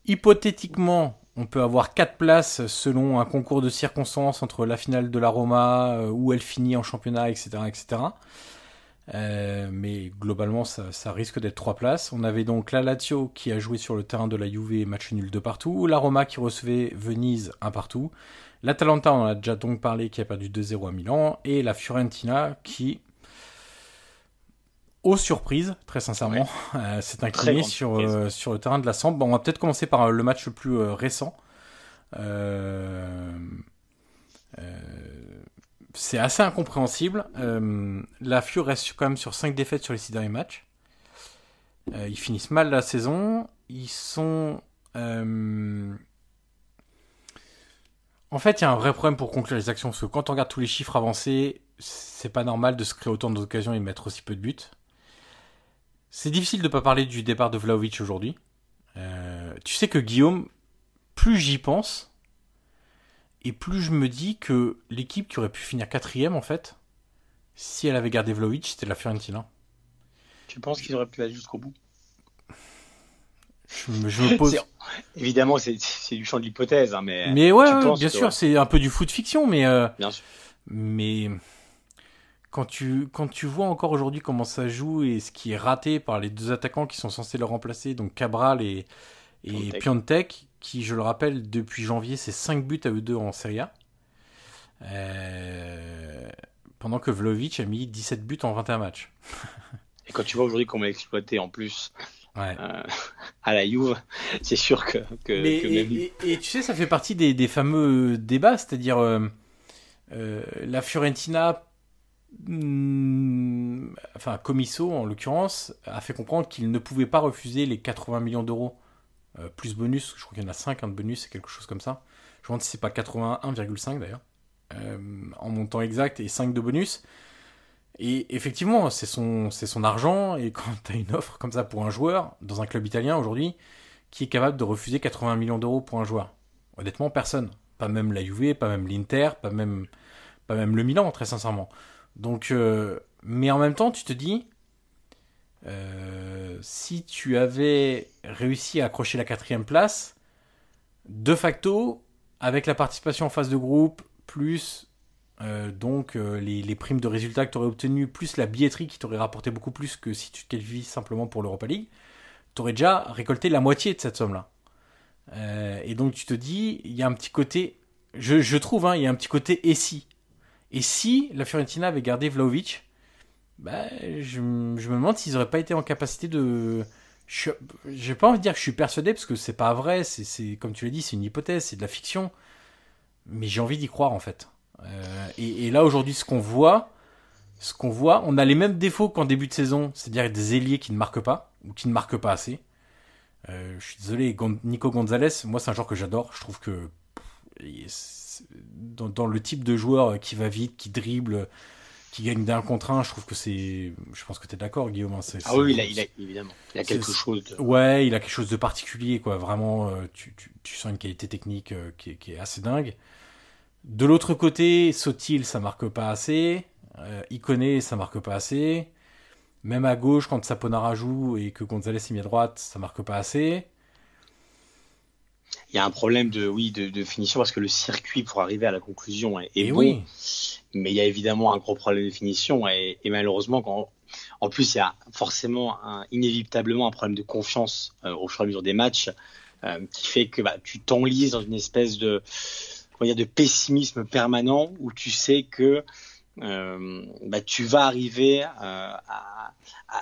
hypothétiquement, on peut avoir quatre places selon un concours de circonstances entre la finale de la Roma, euh, où elle finit en championnat, etc. etc. Euh, mais globalement, ça, risque d'être trois places. On avait donc la Lazio qui a joué sur le terrain de la Juve, match nul de partout. La Roma qui recevait Venise, un partout. L'Atalanta, on en a déjà donc parlé, qui a perdu 2-0 à Milan. Et la Fiorentina qui aux surprises, très sincèrement. Euh, c'est incliné sur, euh, sur le terrain de la Sambre. Bon, on va peut-être commencer par euh, le match le plus récent. c'est assez incompréhensible. la Fio reste quand même sur 5 défaites sur les 6 derniers matchs. ils finissent mal la saison. Ils sont... En fait, il y a un vrai problème pour conclure les actions, parce que quand on regarde tous les chiffres avancés, c'est pas normal de se créer autant d'occasions et mettre aussi peu de buts. C'est difficile de ne pas parler du départ de Vlaovic aujourd'hui. Euh, tu sais que Guillaume, plus j'y pense, et plus je me dis que l'équipe qui aurait pu finir quatrième, en fait, si elle avait gardé Vlaovic, c'était la Fiorentina. Tu penses qu'ils auraient pu aller jusqu'au bout? Je me, pose. Évidemment, c'est du champ de l'hypothèse, hein, mais. Mais ouais, bien sûr, c'est un peu du foot fiction, mais. Euh, bien sûr. Mais quand tu, quand tu vois encore aujourd'hui comment ça joue et ce qui est raté par les deux attaquants qui sont censés le remplacer, donc Cabral et, et Piontek, qui, je le rappelle, depuis janvier, c'est 5 buts à eux deux en Serie A. Euh, pendant que Vlovic a mis 17 buts en 21 matchs. et quand tu vois aujourd'hui comment exploité en plus euh, à la Juve, c'est sûr que, que, et, tu sais, ça fait partie des, des fameux débats, c'est-à-dire euh, la Fiorentina Hmm, enfin Comiso en l'occurrence, a fait comprendre qu'il ne pouvait pas refuser les 80 millions d'euros euh, plus bonus, je crois qu'il y en a 5 hein, de bonus, c'est quelque chose comme ça. Je me demande si c'est pas 81,5 d'ailleurs, euh, en montant exact et 5 de bonus. Et effectivement, c'est son, c'est son argent, et quand tu as une offre comme ça pour un joueur, dans un club italien aujourd'hui, qui est capable de refuser 80 millions d'euros pour un joueur? Honnêtement, personne. Pas même la Juve, pas même l'Inter, pas même, pas même le Milan, très sincèrement. Donc, euh, mais en même temps, tu te dis, euh, si tu avais réussi à accrocher la quatrième place, de facto, avec la participation en phase de groupe, plus euh, donc les, primes de résultats que tu aurais obtenues, plus la billetterie qui t'aurait rapporté beaucoup plus que si tu te qualifies simplement pour l'Europa League, tu aurais déjà récolté la moitié de cette somme-là. et donc tu te dis, il y a un petit côté, je, trouve, hein, il y a un petit côté et si. Et si la Fiorentina avait gardé Vlaovic, bah, je, me demande s'ils n'auraient pas été en capacité de. Je n'ai pas envie de dire que je suis persuadé parce que c'est pas vrai, c'est comme tu l'as dit, c'est une hypothèse, c'est de la fiction. Mais j'ai envie d'y croire en fait. Euh, et, là aujourd'hui, ce qu'on voit, ce qu'on voit, on a les mêmes défauts qu'en début de saison, c'est-à-dire des ailiers qui ne marquent pas ou qui ne marquent pas assez. Euh, je suis désolé, Nico Gonzalez, moi c'est un joueur que j'adore. Je trouve que dans, le type de joueur qui va vite, qui dribble, qui gagne d'un contre un, je trouve que c'est. Je pense que tu es d'accord, Guillaume. Hein, ah oui, il a, évidemment. Il a quelque chose de. Ouais, il a quelque chose de particulier, quoi. Vraiment, euh, tu, sens une qualité technique euh, qui, est, assez dingue. De l'autre côté, Sotil, ça marque pas assez. Euh, Iconé, ça marque pas assez. Même à gauche, quand Saponara joue et que Gonzalez est mis à droite, ça marque pas assez. Il y a un problème de, oui, de, finition parce que le circuit pour arriver à la conclusion est, bon. Oui. Mais il y a évidemment un gros problème de finition et, malheureusement, quand, en plus, il y a forcément inévitablement un problème de confiance euh, au fur et à mesure des matchs euh, qui fait que bah, tu t'enlises dans une espèce de, dire, de pessimisme permanent où tu sais que euh, bah, tu vas arriver euh,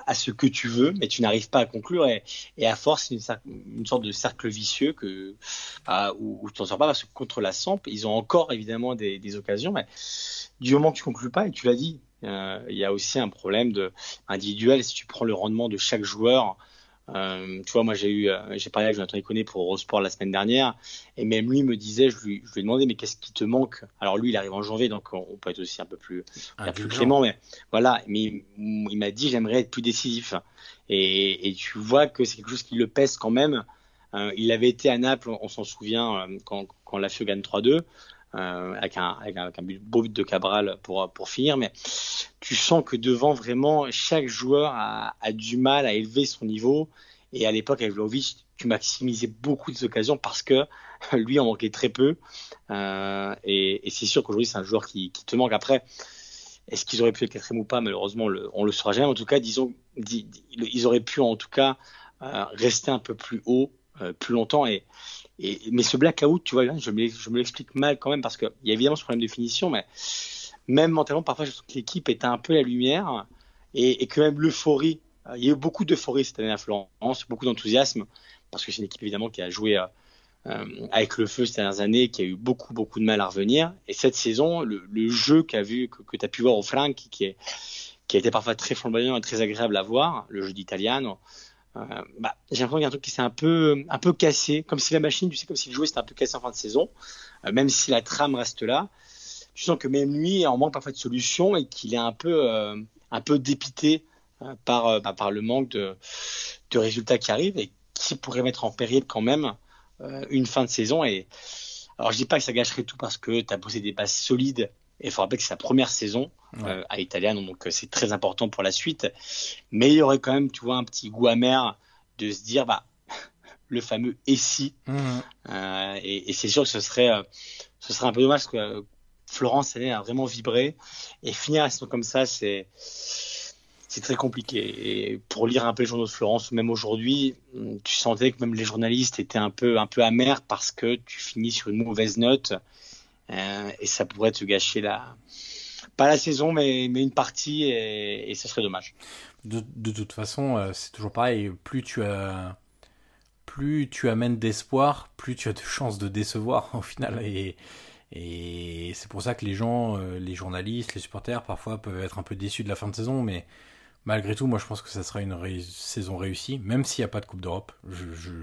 à, ce que tu veux, mais tu n'arrives pas à conclure. Et, et à force, une, une, sorte de cercle vicieux que, euh, où, tu n'en sors pas parce que contre la Samp, ils ont encore évidemment des, des occasions, mais du moment que tu conclues pas, et tu l'as dit, euh, il y a aussi un problème de individuel. Si tu prends le rendement de chaque joueur, euh, tu vois, moi j'ai eu, euh, j'ai parlé avec Jonathan Iconé pour Eurosport la semaine dernière, et même lui me disait, je lui, je lui ai demandé, mais qu'est-ce qui te manque? Alors lui, il arrive en janvier, donc on, peut être aussi un peu plus, un plus clément, mais voilà. Mais il, m'a dit, j'aimerais être plus décisif, et, et tu vois que c'est quelque chose qui le pèse quand même. Euh, il avait été à Naples, on, s'en souvient, quand, quand la FIO gagne 3-2. Euh, avec, un, beau but de Cabral pour, pour finir, mais tu sens que devant vraiment chaque joueur a, a du mal à élever son niveau. Et à l'époque avec Vlaovic, tu maximisais beaucoup des occasions parce que lui en manquait très peu. Euh, et, c'est sûr qu'aujourd'hui c'est un joueur qui, qui, te manque. Après, est-ce qu'ils auraient pu être quatrième ou pas? Malheureusement, le, on le saura jamais. En tout cas, disons, ils auraient pu en tout cas euh, rester un peu plus haut, plus longtemps. Et, mais ce blackout, tu vois, je me, je me l'explique mal quand même parce qu'il y a évidemment ce problème de finition, mais même mentalement, parfois, je trouve que l'équipe était un peu la lumière et, que même l'euphorie, euh, il y a eu beaucoup d'euphorie cette année à Florence, beaucoup d'enthousiasme parce que c'est une équipe évidemment qui a joué euh, euh, avec le feu ces dernières années, qui a eu beaucoup beaucoup de mal à revenir. Et cette saison, le, jeu qu'a vu, que, que tu as pu voir au flanc, qui, qui, a été parfois très flamboyant et très agréable à voir, le jeu d'Italiano, bah, j'ai l'impression qu'il y a un truc qui s'est un peu, un peu cassé, comme si la machine, tu sais, comme si le jouet s'était un peu cassé en fin de saison, euh, même si la trame reste là. Tu sens que même lui en manque parfois de solutions et qu'il est un peu, euh, un peu dépité par, bah, par le manque de, de résultats qui arrivent et qui pourrait mettre en péril quand même une fin de saison. Et alors je dis pas que ça gâcherait tout parce que tu as posé des bases solides et il faut rappeler que c'est sa première saison euh, à Italiano, donc euh, c'est très important pour la suite. Mais il y aurait quand même, tu vois, un petit goût amer de se dire, bah, le fameux et si. Mhm. Euh, et, et c'est sûr que ce serait, ce serait un peu dommage parce que Florence elle a vraiment vibré et finir la saison comme ça, c'est c'est très compliqué. Et pour lire un peu les journaux de Florence, même aujourd'hui, tu sentais que même les journalistes étaient un peu un peu amers parce que tu finis sur une mauvaise note euh, et ça pourrait te gâcher la pas la saison mais, mais une partie et, et ce serait dommage. De, de toute façon, euh, c'est toujours pareil. Plus tu as plus tu amènes d'espoir, plus tu as de chances de décevoir au final. Et, et c'est pour ça que les gens, euh, les journalistes, les supporters, parfois peuvent être un peu déçus de la fin de saison. Mais malgré tout, moi je pense que ça sera une saison réussie, même s'il n'y a pas de Coupe d'Europe. Je,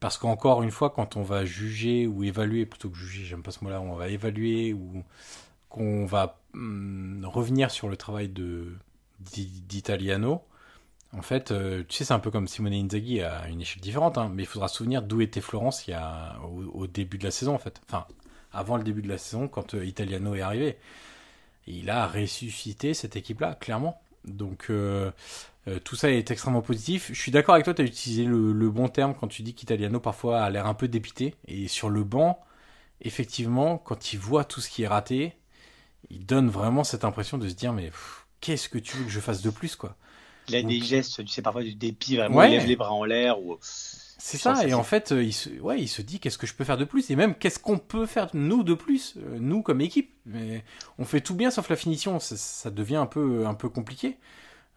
parce qu'encore une fois, quand on va juger ou évaluer, plutôt que juger, j'aime pas ce mot-là, on va évaluer ou qu'on va hum, revenir sur le travail d'Italiano, en fait, euh, tu sais, c'est un peu comme Simone Inzaghi à une échelle différente, hein, mais il faudra se souvenir d'où était Florence il y a, au, début de la saison, en fait. Enfin, avant le début de la saison, quand euh, Italiano est arrivé. il a ressuscité cette équipe-là, clairement. Donc, euh, tout ça est extrêmement positif. Je suis d'accord avec toi, tu as utilisé le, bon terme quand tu dis qu'Italiano parfois a l'air un peu dépité. Et sur le banc, effectivement, quand il voit tout ce qui est raté, il donne vraiment cette impression de se dire mais qu'est-ce que tu veux que je fasse de plus quoi? Il a des gestes, tu sais, parfois du dépit, vraiment, il lève les bras en l'air. Ou... C'est ça, et en fait, euh, il se, ouais, il se dit qu'est-ce que je peux faire de plus, et même qu'est-ce qu'on peut faire nous de plus, euh, nous comme équipe. Mais on fait tout bien sauf la finition, ça, ça devient un peu, un peu compliqué.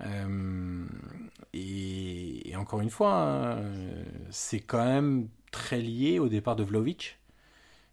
Euh, et, encore une fois, hein, c'est quand même très lié au départ de Vlaovic.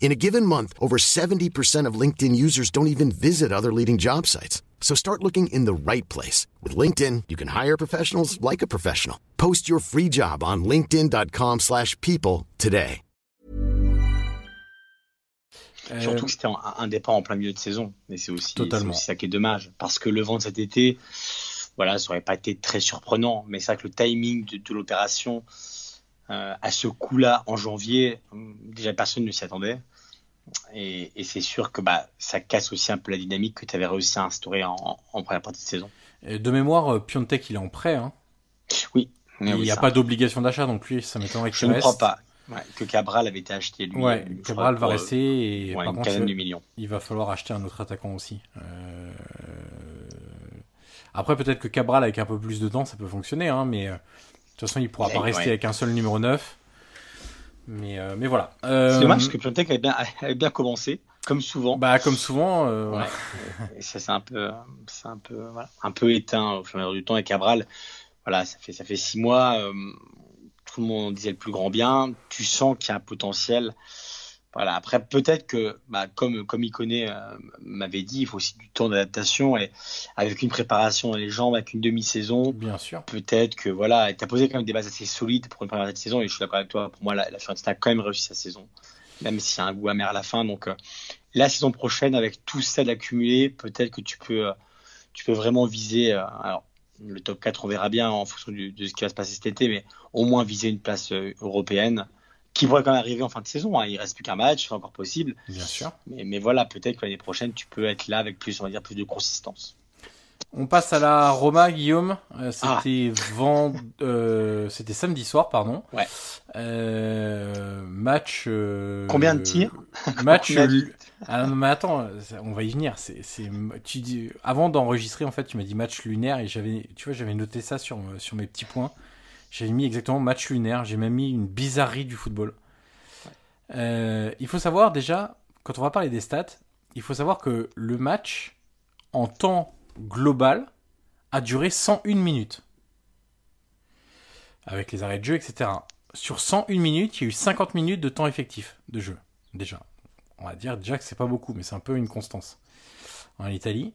In a given month, over 70% of LinkedIn users don't even visit other leading job sites. So start looking in the right place. With LinkedIn, you can hire professionals like a professional. Post your free job on linkedin.com slash people today. Surtout que c'était un, départ en plein milieu de saison. Mais c'est aussi, aussi, ça qui est dommage. Parce que le vent de cet été, voilà, ça aurait pas été très surprenant. Mais c'est vrai que le timing de, l'opération à ce coup-là en janvier, déjà personne ne s'y attendait. Et, c'est sûr que bah, ça casse aussi un peu la dynamique que tu avais réussi à instaurer en, première partie de saison. de mémoire, Piontek, il est en prêt. Hein. Oui. il n'y a pas d'obligation d'achat, donc lui, ça m'étonnerait qu'il Je ne crois pas. que Cabral avait été acheté lui. Ouais, Cabral va rester et par contre, il, il va falloir acheter un autre attaquant aussi. Euh, après, peut-être que Cabral avec un peu plus de temps, ça peut fonctionner, hein, mais euh, de toute façon, il pourra pas rester avec un seul numéro 9. Mais, euh, mais voilà. C'est dommage parce que Piontek avait bien, avait bien commencé, comme souvent. Bah, comme souvent. Ouais. et ça, c'est un peu, c'est un peu, voilà, un peu éteint au fur et à mesure du temps. Et Cabral, voilà, ça fait, ça fait six mois, euh, tout le monde disait le plus grand bien, tu sens qu'il y a un potentiel. Voilà, après, peut-être que, bah, comme, comme Iconé euh, m'avait dit, il faut aussi du temps d'adaptation et avec une préparation dans les jambes, avec une demi-saison. Bien sûr. Peut-être que, voilà, tu as posé quand même des bases assez solides pour une première saison et je suis d'accord avec toi. Pour moi, la, la Fiorentina a quand même réussi sa saison, même s'il y a un goût amer à la fin. Donc, euh, la saison prochaine, avec tout ça d'accumulé, peut-être que tu peux, tu peux vraiment viser. alors, le top 4, on verra bien en fonction de ce qui va se passer cet été, mais au moins viser une place euh, européenne qui pourrait quand même arriver en fin de saison. Hein. Il reste plus qu'un match, c'est encore possible. Bien sûr. Mais, mais voilà, peut-être que l'année prochaine, tu peux être là avec plus, on va dire, plus de consistance. On passe à la Roma, Guillaume. Euh, c'était ah. euh, c'était samedi soir, pardon. Ouais. Euh, match. Combien de tirs? Match. ah, mais attends, on va y venir. C'est, tu dis, avant d'enregistrer, en fait, tu m'as dit match lunaire et j'avais, tu vois, j'avais noté ça sur sur mes petits points. J'avais mis exactement match lunaire. J'ai même mis une bizarrerie du football. il faut savoir déjà, quand on va parler des stats, il faut savoir que le match en temps global a duré 101 minutes. Avec les arrêts de jeu, etc. Sur 101 minutes, il y a eu 50 minutes de temps effectif de jeu. Déjà. On va dire déjà que c'est pas beaucoup, mais c'est un peu une constance. En Italie,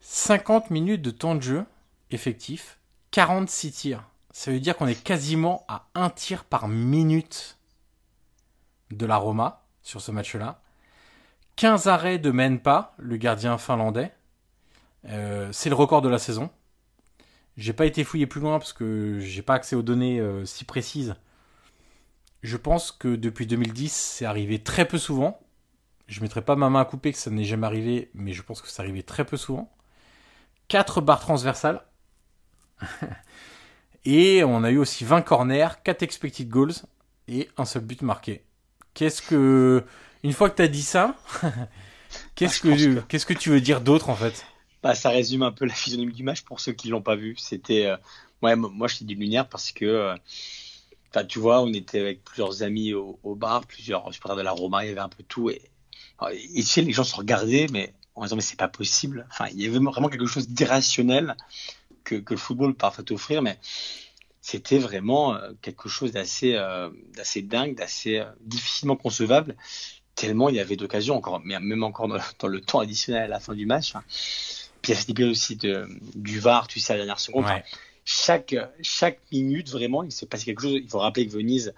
50 minutes de temps de jeu effectif, 46 tirs. Ça veut dire qu'on est quasiment à un tir par minute de la Roma sur ce match-là. 15 arrêts de Menpa, le gardien finlandais. Euh, c'est le record de la saison. J'ai pas été fouillé plus loin parce que j'ai pas accès aux données euh, si précises. Je pense que depuis 2010, c'est arrivé très peu souvent. Je mettrai pas ma main à couper que ça n'est jamais arrivé, mais je pense que c'est arrivé très peu souvent. 4 barres transversales. et on a eu aussi 20 corners, 4 expected goals et un seul but marqué. Qu'est-ce que. Une fois que tu as dit ça, qu'est-ce ah, que, qu'est-ce que tu veux dire d'autre en fait? Bah, ça résume un peu la physionomie du match pour ceux qui l'ont pas vu. C'était, euh, ouais, moi je t'ai dit lunaire parce que, euh, tu vois, on était avec plusieurs amis au, bar, plusieurs supporters de la Roma, il y avait un peu tout et, ici les gens se regardaient, mais en disant mais c'est pas possible. Enfin, il y avait vraiment quelque chose d'irrationnel que, que, le football parfois t'offrir, mais c'était vraiment euh, quelque chose d'assez, d'assez dingue, d'assez difficilement concevable tellement il y avait d'occasions encore, mais même encore dans, le temps additionnel à la fin du match. Puis il y a aussi de, du VAR, tu sais, à la dernière seconde. chaque, chaque minute, vraiment, il s'est passé quelque chose. Il faut rappeler que Venise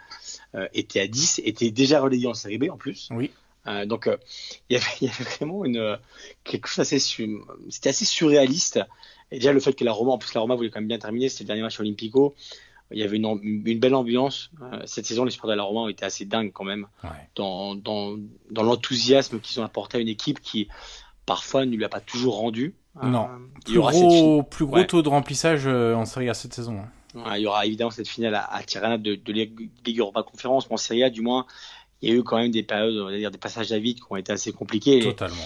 euh, était à 10, était déjà relayé en série B en plus. Oui. Euh, donc, euh, il, y avait, il, y avait, vraiment une, quelque chose assez, c'était assez surréaliste. Et déjà, le fait que la Roma, en plus, la Roma voulait quand même bien terminer, c'était le dernier match olympico. Il y avait une, une belle ambiance. cette saison, les supporters de la Roma ont été assez dingues quand même. Dans, dans, dans l'enthousiasme qu'ils ont apporté à une équipe qui, parfois, ne lui a pas toujours rendu. Non. Euh, plus, gros, plus gros taux de remplissage euh, en Serie A cette saison. Hein. il y aura évidemment cette finale à, Tirana de, de Ligue Europa Conférence, mais en Serie A, du moins, il y a eu quand même des périodes, on va dire des passages à vide qui ont été assez compliqués. Totalement.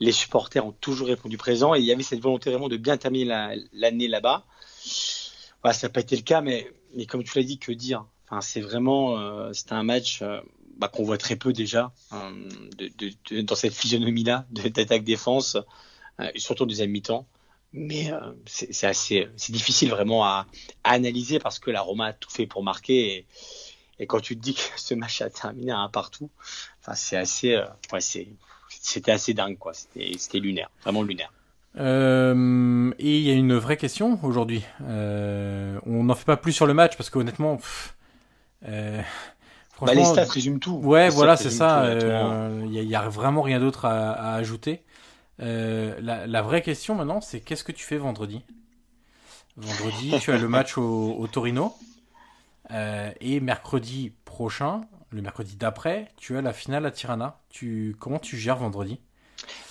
Les, supporters ont toujours répondu présent et il y avait cette volonté vraiment de bien terminer l'année là-bas. Voilà, ça n'a pas été le cas, mais, mais comme tu l'as dit, que dire? Enfin, c'est vraiment, euh, c'était un match bah, qu'on voit très peu déjà de, dans cette physionomie-là d'attaque-défense. Euh, surtout en deuxième mi-temps. Mais euh, c'est assez, c'est difficile vraiment à, analyser parce que la Roma a tout fait pour marquer. Quand tu te dis que ce match a terminé à un partout, enfin c'est assez, euh, ouais, c'était assez dingue quoi. C'était lunaire, vraiment lunaire. Euh, et il y a une vraie question aujourd'hui. Euh, on n'en fait pas plus sur le match parce qu'honnêtement, euh, Bah, les stats résument tout. Ouais, voilà, c'est ça. Il n'y a, vraiment rien d'autre à, ajouter. la, vraie question maintenant, c'est qu'est-ce que tu fais vendredi? Vendredi, tu as le match au, Torino. Et mercredi prochain, le mercredi d'après, tu as la finale à Tirana. Tu, comment tu gères vendredi?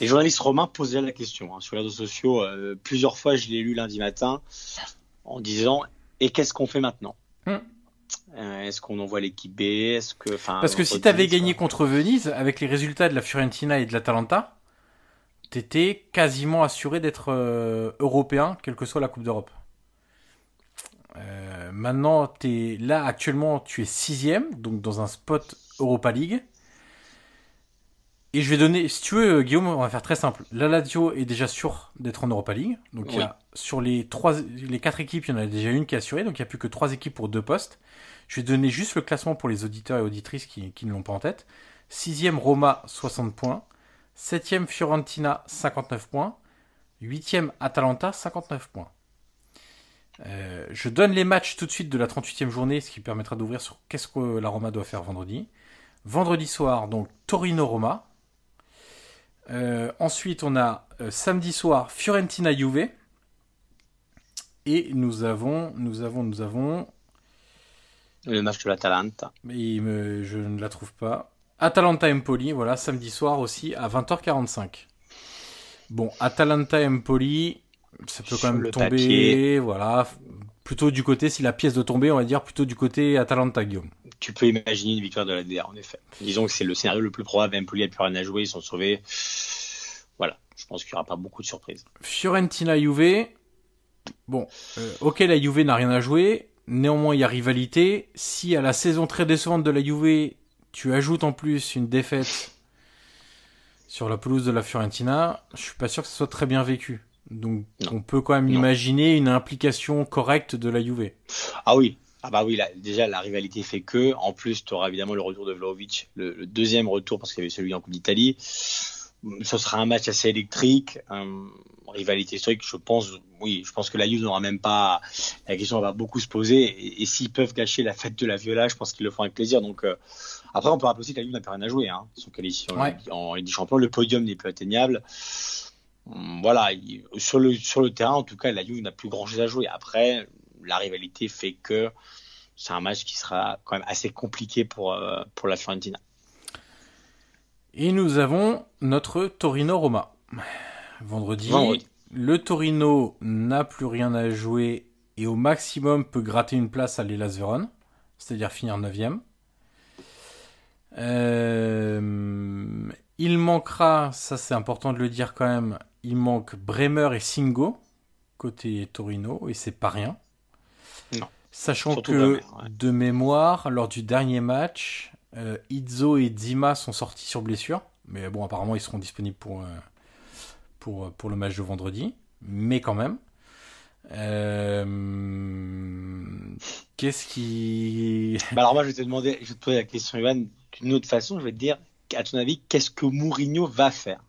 Les journalistes romains posaient la question hein, sur les réseaux sociaux. Euh, plusieurs fois, je l'ai lu lundi matin en disant Et qu'est-ce qu'on fait maintenant hmm. euh, Est-ce qu'on envoie l'équipe B? Est-ce que, Parce que si tu avais gagné contre Venise, avec les résultats de la Fiorentina et de l'Atalanta, tu étais quasiment assuré d'être euh, européen, quelle que soit la Coupe d'Europe. Euh, maintenant, es là actuellement, tu es sixième, donc dans un spot Europa League. Et je vais donner, si tu veux, Guillaume, on va faire très simple. La Lazio est déjà sûr d'être en Europa League. Donc il y a, sur les trois, les quatre équipes, il y en a déjà une qui est assurée. Donc il n'y a plus que trois équipes pour deux postes. Je vais donner juste le classement pour les auditeurs et auditrices qui, qui ne l'ont pas en tête. Sixième Roma, 60 points. Septième Fiorentina, 59 points. Huitième Atalanta, 59 points. Euh, je donne les matchs tout de suite de la 38e journée, ce qui permettra d'ouvrir sur qu'est-ce que la Roma doit faire vendredi. Vendredi soir, donc Torino-Roma. Euh, ensuite, on a euh, samedi soir Fiorentina-Juve. Et nous avons, nous avons, nous avons. Le match de l'Atalanta. Mais je ne la trouve pas. Atalanta-Empoli, voilà, samedi soir aussi à 20h45. Bon, Atalanta-Empoli, ça peut quand même tomber, voilà. Plutôt du côté, si la pièce doit tomber, on va dire plutôt du côté Atalanta, Guillaume. Tu peux imaginer une victoire de la DR, en effet. Disons que c'est le scénario le plus probable. Empoli n'a plus rien à jouer, ils sont sauvés. Voilà, je pense qu'il n'y aura pas beaucoup de surprises. Fiorentina Juve. Bon, euh, ok, la Juve n'a rien à jouer. Néanmoins, il y a rivalité. Si à la saison très décevante de la Juve, tu ajoutes en plus une défaite sur la pelouse de la Fiorentina, je suis pas sûr que ce soit très bien vécu. Donc on peut quand même imaginer une implication correcte de la Juve. Ah oui, ah bah oui, déjà la rivalité fait que, en plus tu auras évidemment le retour de Vlaovic, le, deuxième retour parce qu'il y avait celui en Coupe d'Italie. Ce sera un match assez électrique, rivalité historique. Je pense, oui, je pense que la Juve n'aura même pas. La question va beaucoup se poser et, s'ils peuvent gâcher la fête de la Viola, je pense qu'ils le feront avec plaisir. Donc euh, après, on peut rappeler aussi que la Juve n'a plus rien à jouer. Hein. Ils sont qualifiés en, Ligue des Champions, le podium n'est plus atteignable. Hum, voilà, sur le, sur le terrain, en tout cas, la Juve n'a plus grand chose à jouer. Après, la rivalité fait que c'est un match qui sera quand même assez compliqué pour, euh, pour la Fiorentina. Et nous avons notre Torino-Roma. Vendredi, le Torino n'a plus rien à jouer et au maximum peut gratter une place à l'Elas Vérone, c'est-à-dire finir 9ème. Euh, il manquera, ça c'est important de le dire quand même, il manque Bremer et Singo côté Torino et c'est pas rien. Sachant que de mémoire, lors du dernier match, euh, Izzo et Zima sont sortis sur blessure, mais bon apparemment ils seront disponibles pour, euh, pour, pour le match de vendredi, mais quand même. Euh, qu'est-ce qui. Bah alors moi je vais te demander, je vais te poser la question Ivan d'une autre façon, je vais te dire, à ton avis, qu'est-ce que Mourinho va faire?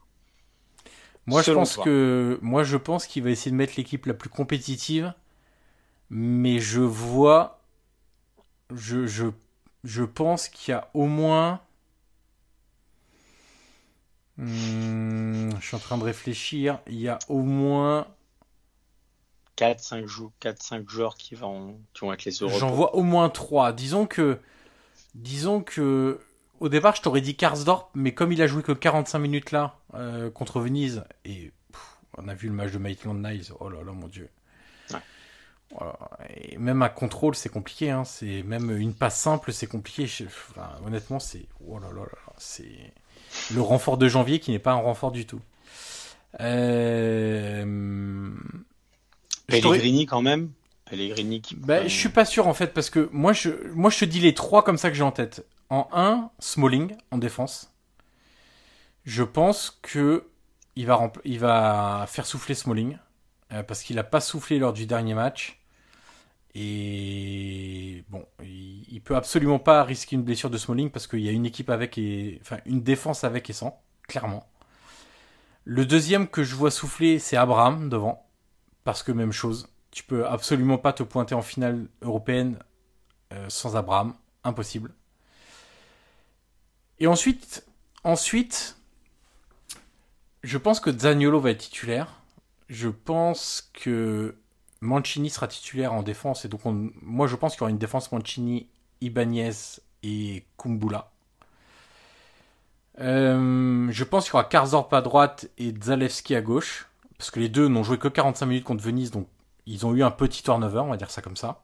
Moi, je pense que moi, je pense qu'il va essayer de mettre l'équipe la plus compétitive, mais je vois, je, je, je pense qu'il y a au moins, hmm, je suis en train de réfléchir, il y a au moins 4-5 joueurs, 4, joueurs qui vont, qui vont être les J'en vois au moins 3. Disons que, disons que au départ, je t'aurais dit Karsdorp, mais comme il a joué que 45 minutes là euh, contre Venise, et on a vu le match de Maitland Niles, oh là là, mon dieu. Et même un contrôle, c'est compliqué. Hein. C'est même une passe simple, c'est compliqué. honnêtement, c'est oh là là, c'est le renfort de janvier qui n'est pas un renfort du tout. Euh... Pellegrini quand même. Pellegrini qui. Bah, je suis pas sûr en fait parce que moi je moi je te dis les trois comme ça que j'ai en tête. En 1, Smalling en défense. Je pense que il va, faire souffler Smalling euh, parce qu'il n'a pas soufflé lors du dernier match. Et bon, il, il, peut absolument pas risquer une blessure de Smalling parce qu'il y a une équipe avec et enfin une défense avec et sans, clairement. Le deuxième que je vois souffler, c'est Abraham devant parce que même chose. Tu peux absolument pas te pointer en finale européenne euh, sans Abraham, impossible. Et ensuite, ensuite, je pense que Zaniolo va être titulaire. Je pense que Mancini sera titulaire en défense. Et donc, moi, je pense qu'il y aura une défense Mancini, Ibanez et Kumbula. Euh, je pense qu'il y aura Karzorp à droite et Zalewski à gauche. Parce que les deux n'ont joué que 45 minutes contre Venise, donc ils ont eu un petit turnover, on va dire ça comme ça.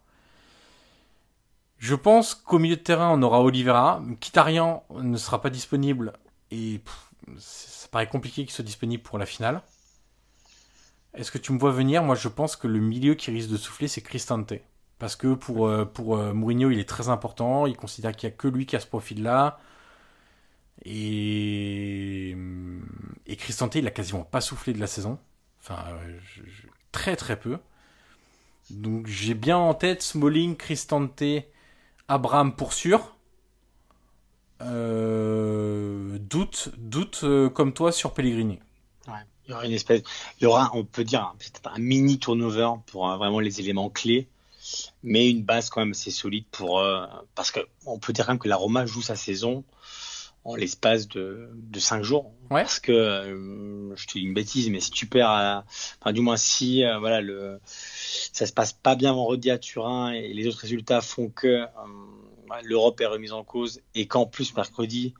Je pense qu'au milieu de terrain, on aura Oliveira. Kitarian ne sera pas disponible et ça paraît compliqué qu'il soit disponible pour la finale. Est-ce que tu me vois venir? Moi, je pense que le milieu qui risque de souffler, c'est Cristante. Parce que pour, euh, euh, Mourinho, il est très important. Il considère qu'il n'y a que lui qui a ce profil-là. Et, et Cristante, il a quasiment pas soufflé de la saison. Enfin, très très peu. Donc j'ai bien en tête Smalling, Cristante, Abraham pour sûr. Euh, doute, doute euh, comme toi sur Pellegrini. Ouais, il y aura une espèce, il y aura, on peut dire, un mini turnover pour euh, vraiment les éléments clés, mais une base quand même assez solide pour, parce que on peut dire quand même que la Roma joue sa saison en l'espace de, de 5 jours. Ouais. Parce que, je te dis une bêtise, mais si tu perds, à, enfin du moins si, voilà le ça se passe pas bien vendredi à Turin et les autres résultats font que euh, l'Europe est remise en cause et qu'en plus mercredi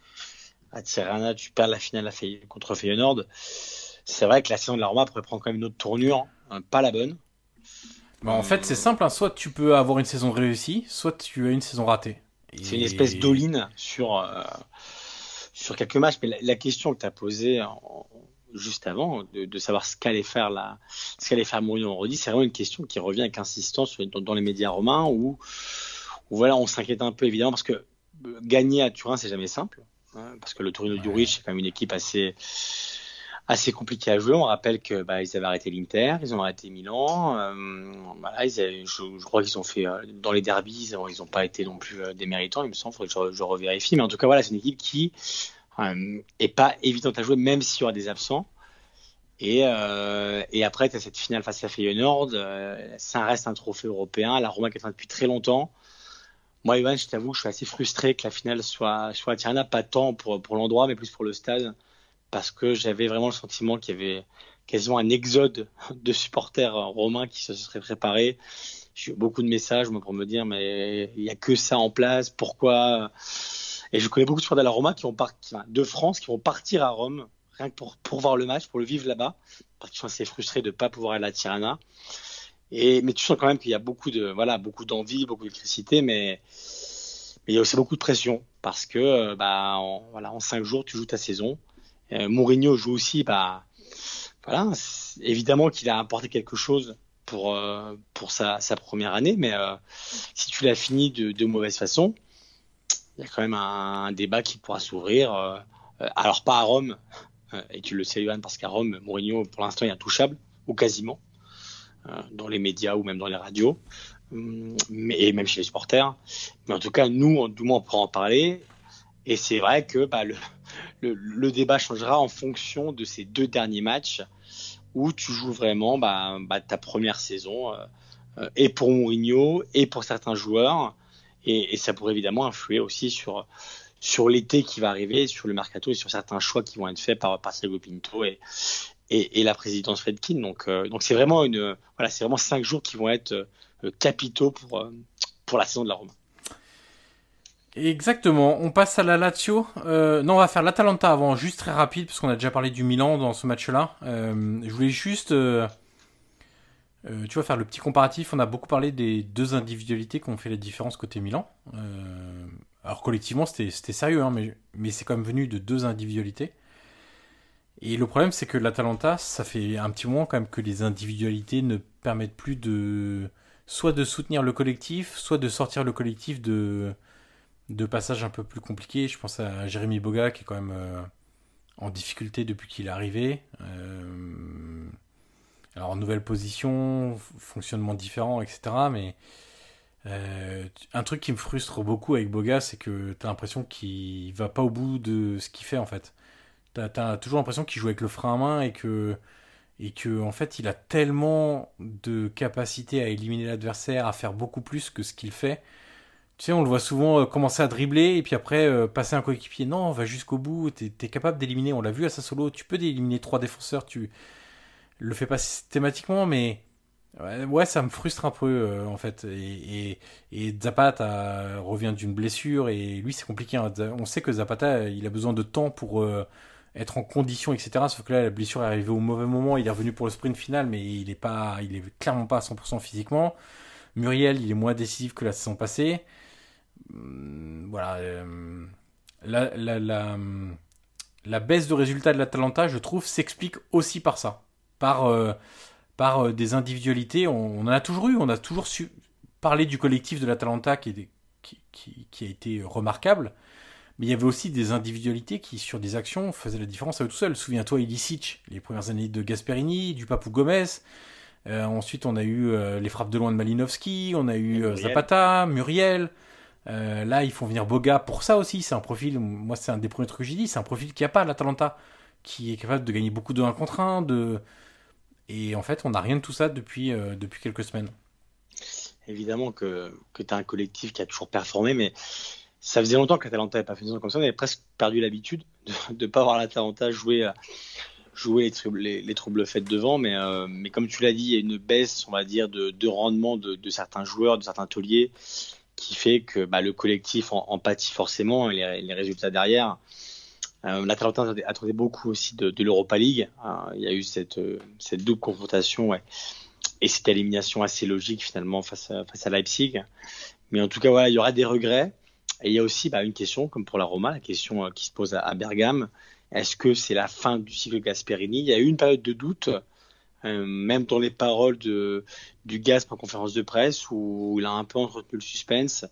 à Tirana tu perds la finale contre Feyenoord, c'est vrai que la saison de la Roma pourrait prendre quand même une autre tournure, hein, pas la bonne. Bah, en fait, c'est simple, hein. soit tu peux avoir une saison réussie, soit tu as une saison ratée. C'est une espèce d'all sur, euh, sur quelques matchs, mais la, question que tu as posée en, juste avant, de, savoir ce qu'allait faire la, ce qu'allait faire Mourinho vendredi, c'est vraiment une question qui revient avec insistance dans, les médias romains où, voilà, on s'inquiète un peu évidemment parce que euh, gagner à Turin c'est jamais simple, hein, parce que le Torino du Rich c'est quand même une équipe assez assez compliquée à jouer. On rappelle que bah, ils avaient arrêté l'Inter, ils ont arrêté Milan. Euh, voilà, je, crois qu'ils ont fait euh, dans les derbies, ils n'ont pas été non plus des méritants, il me semble. Faudrait que je, je, revérifie, mais en tout cas voilà, c'est une équipe qui euh, est pas évidente à jouer, même s'il y aura des absents. Et, euh, et après, tu as cette finale face à Feyenoord. Euh, ça reste un trophée européen. La Roma qui est depuis très longtemps. Moi, Ivan, je t'avoue, je suis assez frustré que la finale soit, soit à Tirana, pas tant pour, pour l'endroit, mais plus pour le stade, parce que j'avais vraiment le sentiment qu'il y avait quasiment un exode de supporters romains qui se seraient préparés. J'ai eu beaucoup de messages pour me dire, mais il n'y a que ça en place, pourquoi et je connais beaucoup de supporters de la Roma qui vont partir, de France, qui vont partir à Rome, rien que pour, pour voir le match, pour le vivre là-bas, parce qu'ils sont assez frustrés de ne pas pouvoir aller à Tirana. Et, mais tu sens quand même qu'il y a beaucoup de, voilà, beaucoup d'envie, beaucoup d'électricité, mais, mais il y a aussi beaucoup de pression, parce que, euh, bah, voilà, en cinq jours, tu joues ta saison. Euh, Mourinho joue aussi, bah, voilà, évidemment qu'il a apporté quelque chose pour, euh, pour sa, sa, première année, mais euh, si tu l'as fini de, de mauvaise façon, il y a quand même un, débat qui pourra s'ouvrir. Euh, euh, alors pas à Rome, euh, et tu le sais Johan, parce qu'à Rome, Mourinho pour l'instant est intouchable, ou quasiment, dans les médias ou même dans les radios, mais, et même chez les supporters. Mais en tout cas, nous, du moins, on pourra en parler. Et c'est vrai que bah, le, le, le, débat changera en fonction de ces deux derniers matchs où tu joues vraiment bah, bah, ta première saison, euh, et pour Mourinho, et pour certains joueurs. Et, ça pourrait évidemment influer aussi sur, sur l'été qui va arriver, sur le mercato et sur certains choix qui vont être faits par, par Thiago Pinto et, et, la présidence Fredkin. Donc, euh, donc c'est vraiment une, voilà, c'est vraiment cinq jours qui vont être euh, capitaux pour, euh, pour la saison de la Roma. Exactement. On passe à la Lazio. Non, on va faire l'Atalanta avant, juste très rapide, parce qu'on a déjà parlé du Milan dans ce match-là. Je voulais juste tu vois, faire le petit comparatif, on a beaucoup parlé des deux individualités qui ont fait la différence côté Milan. Euh, alors collectivement, c'était sérieux, hein, mais, mais c'est quand même venu de deux individualités. Et le problème, c'est que l'Atalanta, ça fait un petit moment quand même que les individualités ne permettent plus de soit de soutenir le collectif, soit de sortir le collectif de, de passages un peu plus compliqués. Je pense à Jérémy Boga qui est quand même euh, en difficulté depuis qu'il est arrivé. Euh, alors, nouvelle position, fonctionnement différent, etc. Mais euh, un truc qui me frustre beaucoup avec Boga, c'est que tu as l'impression qu'il va pas au bout de ce qu'il fait en fait. Tu as, toujours l'impression qu'il joue avec le frein à main et que, et que en fait, il a tellement de capacité à éliminer l'adversaire, à faire beaucoup plus que ce qu'il fait, tu sais, on le voit souvent commencer à dribbler et puis après passer un coéquipier. Non, va jusqu'au bout. T'es es capable d'éliminer. On l'a vu à sa solo. Tu peux éliminer trois défenseurs. Tu le fais pas systématiquement, mais Ouais, ça me frustre un peu euh, en fait. Et, Zapata revient d'une blessure et lui c'est compliqué. Hein. On sait que Zapata il a besoin de temps pour euh, être en condition, etc. Sauf que là la blessure est arrivée au mauvais moment. Il est revenu pour le sprint final, mais il est pas, il est clairement pas à 100% physiquement. Muriel il est moins décisif que la saison passée. Hum, voilà. Euh, la, la, la, la, baisse de résultats de l'Atalanta, je trouve, s'explique aussi par ça. Par par euh, des individualités. On, en a toujours eu, on a toujours su parler du collectif de l'Atalanta qui, qui, qui, a été remarquable. Mais il y avait aussi des individualités qui, sur des actions, faisaient la différence à eux tout seuls. Souviens-toi, Ilicic, les premières années de Gasperini, du Papou Gomez. Euh, ensuite, on a eu euh, les frappes de loin de Malinowski, on a eu Zapata, Muriel. là, ils font venir Boga pour ça aussi. C'est un profil, moi, c'est un des premiers trucs que j'ai dit, c'est un profil qui a pas l'Atalanta, qui est capable de gagner beaucoup de 1 contre 1, de, et en fait, on n'a rien de tout ça depuis, euh, depuis quelques semaines. Évidemment que, que tu as un collectif qui a toujours performé, mais ça faisait longtemps que l'Atalanta n'avait pas fait une comme ça. On avait presque perdu l'habitude de ne pas voir l'Atalanta jouer, euh, jouer les, troubles, les, troubles faits devant. Mais, euh, mais comme tu l'as dit, il y a une baisse, on va dire, de, de rendement de, de, certains joueurs, de certains tauliers, qui fait que bah, le collectif en, en pâtit forcément et les, les résultats derrière. Euh, L'Atalanta attendait beaucoup aussi de, l'Europa League. Hein. il y a eu cette, euh, double confrontation et cette élimination assez logique finalement face à, Leipzig. Mais en tout cas, voilà, il y aura des regrets. Et il y a aussi bah, une question, comme pour la Roma, la question euh, qui se pose à, Bergame. Est-ce que c'est la fin du cycle Gasperini? Il y a eu une période de doute, même dans les paroles du Gasp en conférence de presse, où il a un peu entretenu le suspense.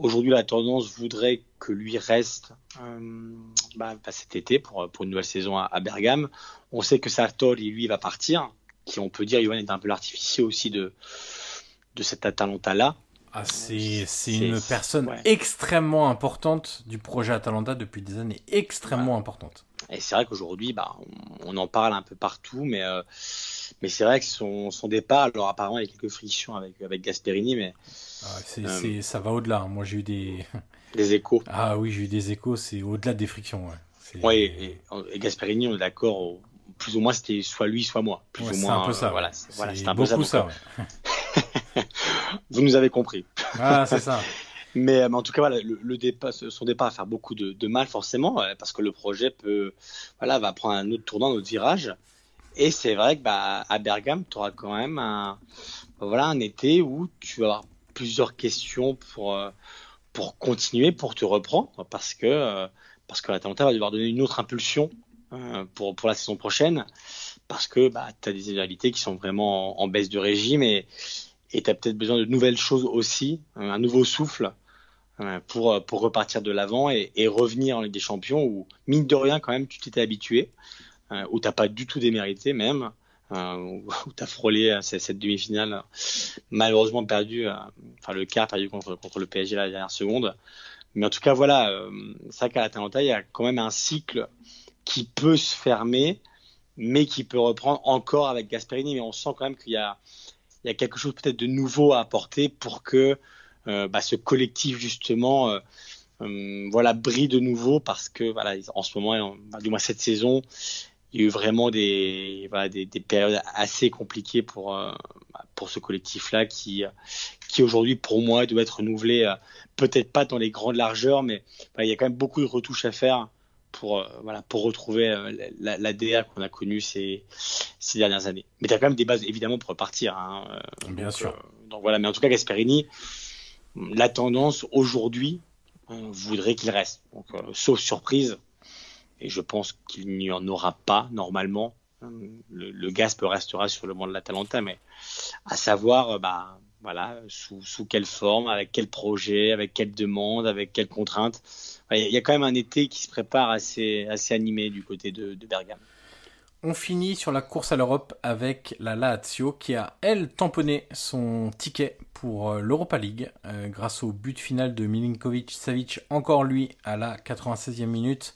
Aujourd'hui, la tendance voudrait que lui reste euh, bah, bah, cet été pour, pour une nouvelle saison à, Bergame. On sait que Sartori, lui, va partir, qui on peut dire, Johan est un peu l'artificier aussi de, de cet Atalanta-là. Ah, c'est une personne extrêmement importante du projet Atalanta depuis des années, extrêmement importante. Et c'est vrai qu'aujourd'hui, bah, on, en parle un peu partout, mais euh, mais c'est vrai que son, son départ, alors apparemment il y a quelques frictions avec, avec Gasperini, mais. Ah, euh, ça va au-delà. Hein. Moi j'ai eu des. Des échos. Ah oui, j'ai eu des échos, c'est au-delà des frictions. Ouais et, et, Gasperini, on est d'accord, plus ou moins c'était soit lui, soit moi. Plus ou moins. un peu ça. Euh, voilà, voilà c'est un peu ça. ça Vous nous avez compris. Ah, c'est ça. Mais, en tout cas, voilà, le, départ, son départ va faire beaucoup de, de, mal forcément, parce que le projet peut, voilà, va prendre un autre tournant, un autre virage. Et c'est vrai que bah, à Bergame, tu auras quand même un, voilà, un été où tu vas avoir plusieurs questions pour, euh, pour continuer, pour te reprendre, parce que, euh, parce que l'Atalanta va devoir donner une autre impulsion euh, pour, pour la saison prochaine, parce que bah, tu as des réalités qui sont vraiment en, baisse de régime et tu as peut-être besoin de nouvelles choses aussi, un nouveau souffle pour, pour repartir de l'avant et, et, revenir en Ligue des Champions où, mine de rien, quand même, tu t'étais habitué. Où t'as pas du tout démérité même, euh, où t'as frôlé euh, cette, demi-finale, malheureusement perdu, enfin le quart perdu contre, contre le PSG la dernière seconde. Mais en tout cas, voilà, vrai qu'à l'Atalanta, il y a quand même un cycle qui peut se fermer, mais qui peut reprendre encore avec Gasperini. Mais on sent quand même qu'il y a, il y a quelque chose peut-être de nouveau à apporter pour que bah, ce collectif justement voilà brille de nouveau parce que voilà en ce moment du moins cette saison il y a eu vraiment des, voilà, des, des, périodes assez compliquées pour, euh, pour ce collectif-là qui, qui aujourd'hui, pour moi, doit être renouvelé, euh, peut-être pas dans les grandes largeurs, mais il y a quand même beaucoup de retouches à faire pour, euh, voilà, pour retrouver la, la DA qu'on a connue ces, ces dernières années. Mais tu as quand même des bases, évidemment, pour repartir. Hein, Bien sûr. donc voilà, mais en tout cas, Gasperini, la tendance aujourd'hui voudrait qu'il reste. Donc, sauf surprise, et je pense qu'il n'y en aura pas normalement. Le, le Gasp restera sur le banc de l'Atalanta, mais à savoir, euh, bah, voilà, sous, quelle forme, avec quel projet, avec quelle demande, avec quelles contraintes. Il y a quand même un été qui se prépare assez, assez animé du côté de, de Bergame. On finit sur la course à l'Europe avec la Lazio qui a, elle, tamponné son ticket pour euh, l'Europa League euh, grâce au but final de Milinkovic Savic, encore lui, à la 96e minute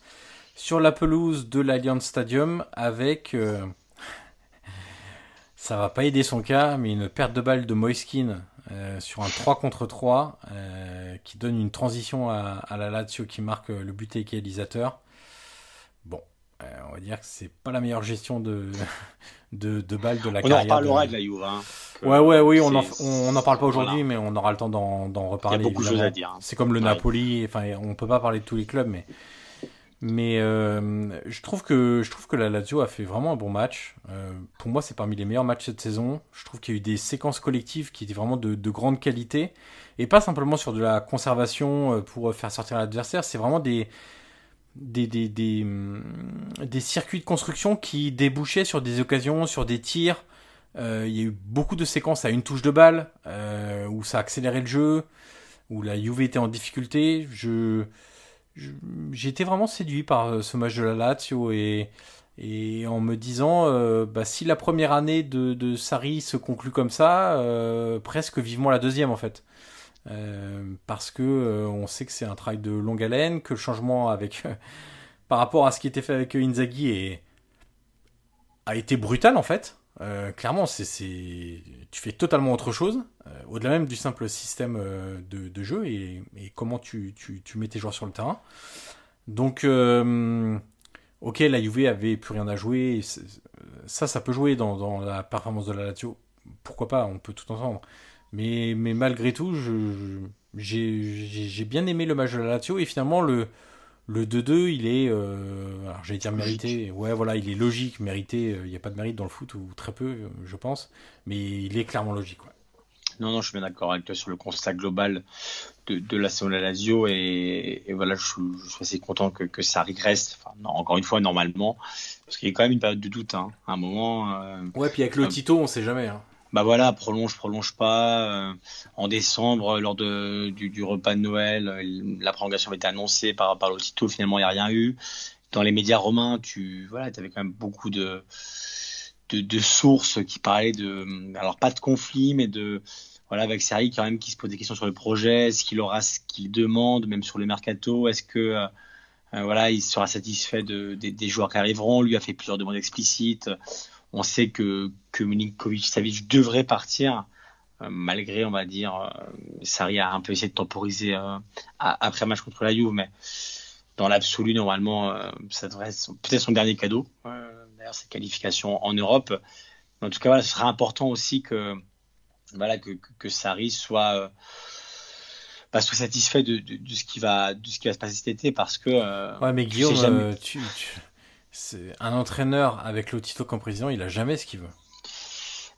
sur la pelouse de l'Allianz Stadium avec, euh, ça va pas aider son cas, mais une perte de balle de Moiskin euh, sur un 3 contre 3 euh, qui donne une transition à, la Lazio qui marque le but égalisateur. Bon, on va dire que c'est pas la meilleure gestion de, de, de balles de la on carrière. On en reparlera de, la Juve. Hein, ouais, ouais, oui, on n'en parle pas aujourd'hui, mais on aura le temps d'en reparler. Il y a beaucoup de choses à dire. Hein. C'est comme le Napoli, enfin, on peut pas parler de tous les clubs, mais mais euh, je, trouve que, je trouve que la Lazio a fait vraiment un bon match. Euh, pour moi, c'est parmi les meilleurs matchs cette saison. Je trouve qu'il y a eu des séquences collectives qui étaient vraiment de, de grande qualité. Et pas simplement sur de la conservation euh, pour faire sortir l'adversaire. C'est vraiment des, des, des, hum, des, circuits de construction qui débouchaient sur des occasions, sur des tirs. Il y a eu beaucoup de séquences à une touche de balle, où ça a accéléré le jeu, où la Juve était en difficulté. Je j'ai été vraiment séduit par euh, ce match de la Lazio et, et en me disant euh, bah, si la première année de, de Sarri se conclut comme ça, euh, presque vivement la deuxième en fait. parce que on sait que c'est un travail de longue haleine, que le changement avec par rapport à ce qui était fait avec Inzaghi est, a été brutal en fait. Euh, clairement, c'est, tu fais totalement autre chose, euh, au-delà même du simple système euh, de, jeu et, comment tu, mets tes joueurs sur le terrain. Donc, ok, la Juve avait plus rien à jouer, ça, ça peut jouer dans, la performance de la Lazio, pourquoi pas, on peut tout entendre. Mais, mais malgré tout, j'ai, bien aimé le match de la Lazio et finalement le, le 2-2, il est, euh, alors j'allais dire mérité, ouais voilà, il est logique, mérité, il n'y a pas de mérite dans le foot, ou très peu, je pense, mais il est clairement logique. Non, non, je suis bien d'accord avec toi sur le constat global de, de la Sola Lazio, et, et, voilà, je, je, suis assez content que, que ça enfin, encore une fois, normalement, parce qu'il y a quand même une période de doute, hein, à un moment. Euh, ouais, puis avec le Tito, on sait jamais. Hein bah voilà, prolonge, prolonge pas. Euh, en décembre, lors de, du, repas de Noël, euh, la prolongation avait été annoncée par, par Lotito. Finalement, il n'y a rien eu. Dans les médias romains, tu voilà, avais quand même beaucoup de, de, sources qui parlaient de, alors pas de conflit, mais de, voilà, avec Sarri quand même qui se pose des questions sur le projet, ce qu'il aura, ce qu'il demande, même sur le mercato. Est-ce que euh, voilà, il sera satisfait de, des joueurs qui arriveront Lui a fait plusieurs demandes explicites on sait que, que Milinkovic-Savic devrait partir, euh, malgré, on va dire, euh, Sarri a un peu essayé de temporiser euh, après un match contre la Juve, mais dans l'absolu, normalement, ça devrait être peut-être son dernier cadeau, d'ailleurs, ses qualifications en Europe. En tout cas, voilà, ce sera important aussi que, voilà, que, que, Sarri soit, bah, soit satisfait de, de, ce qui va, de ce qui va se passer cet été, parce que. ouais, mais Guillaume, tu c'est un entraîneur avec Lotito comme président, il a jamais ce qu'il veut.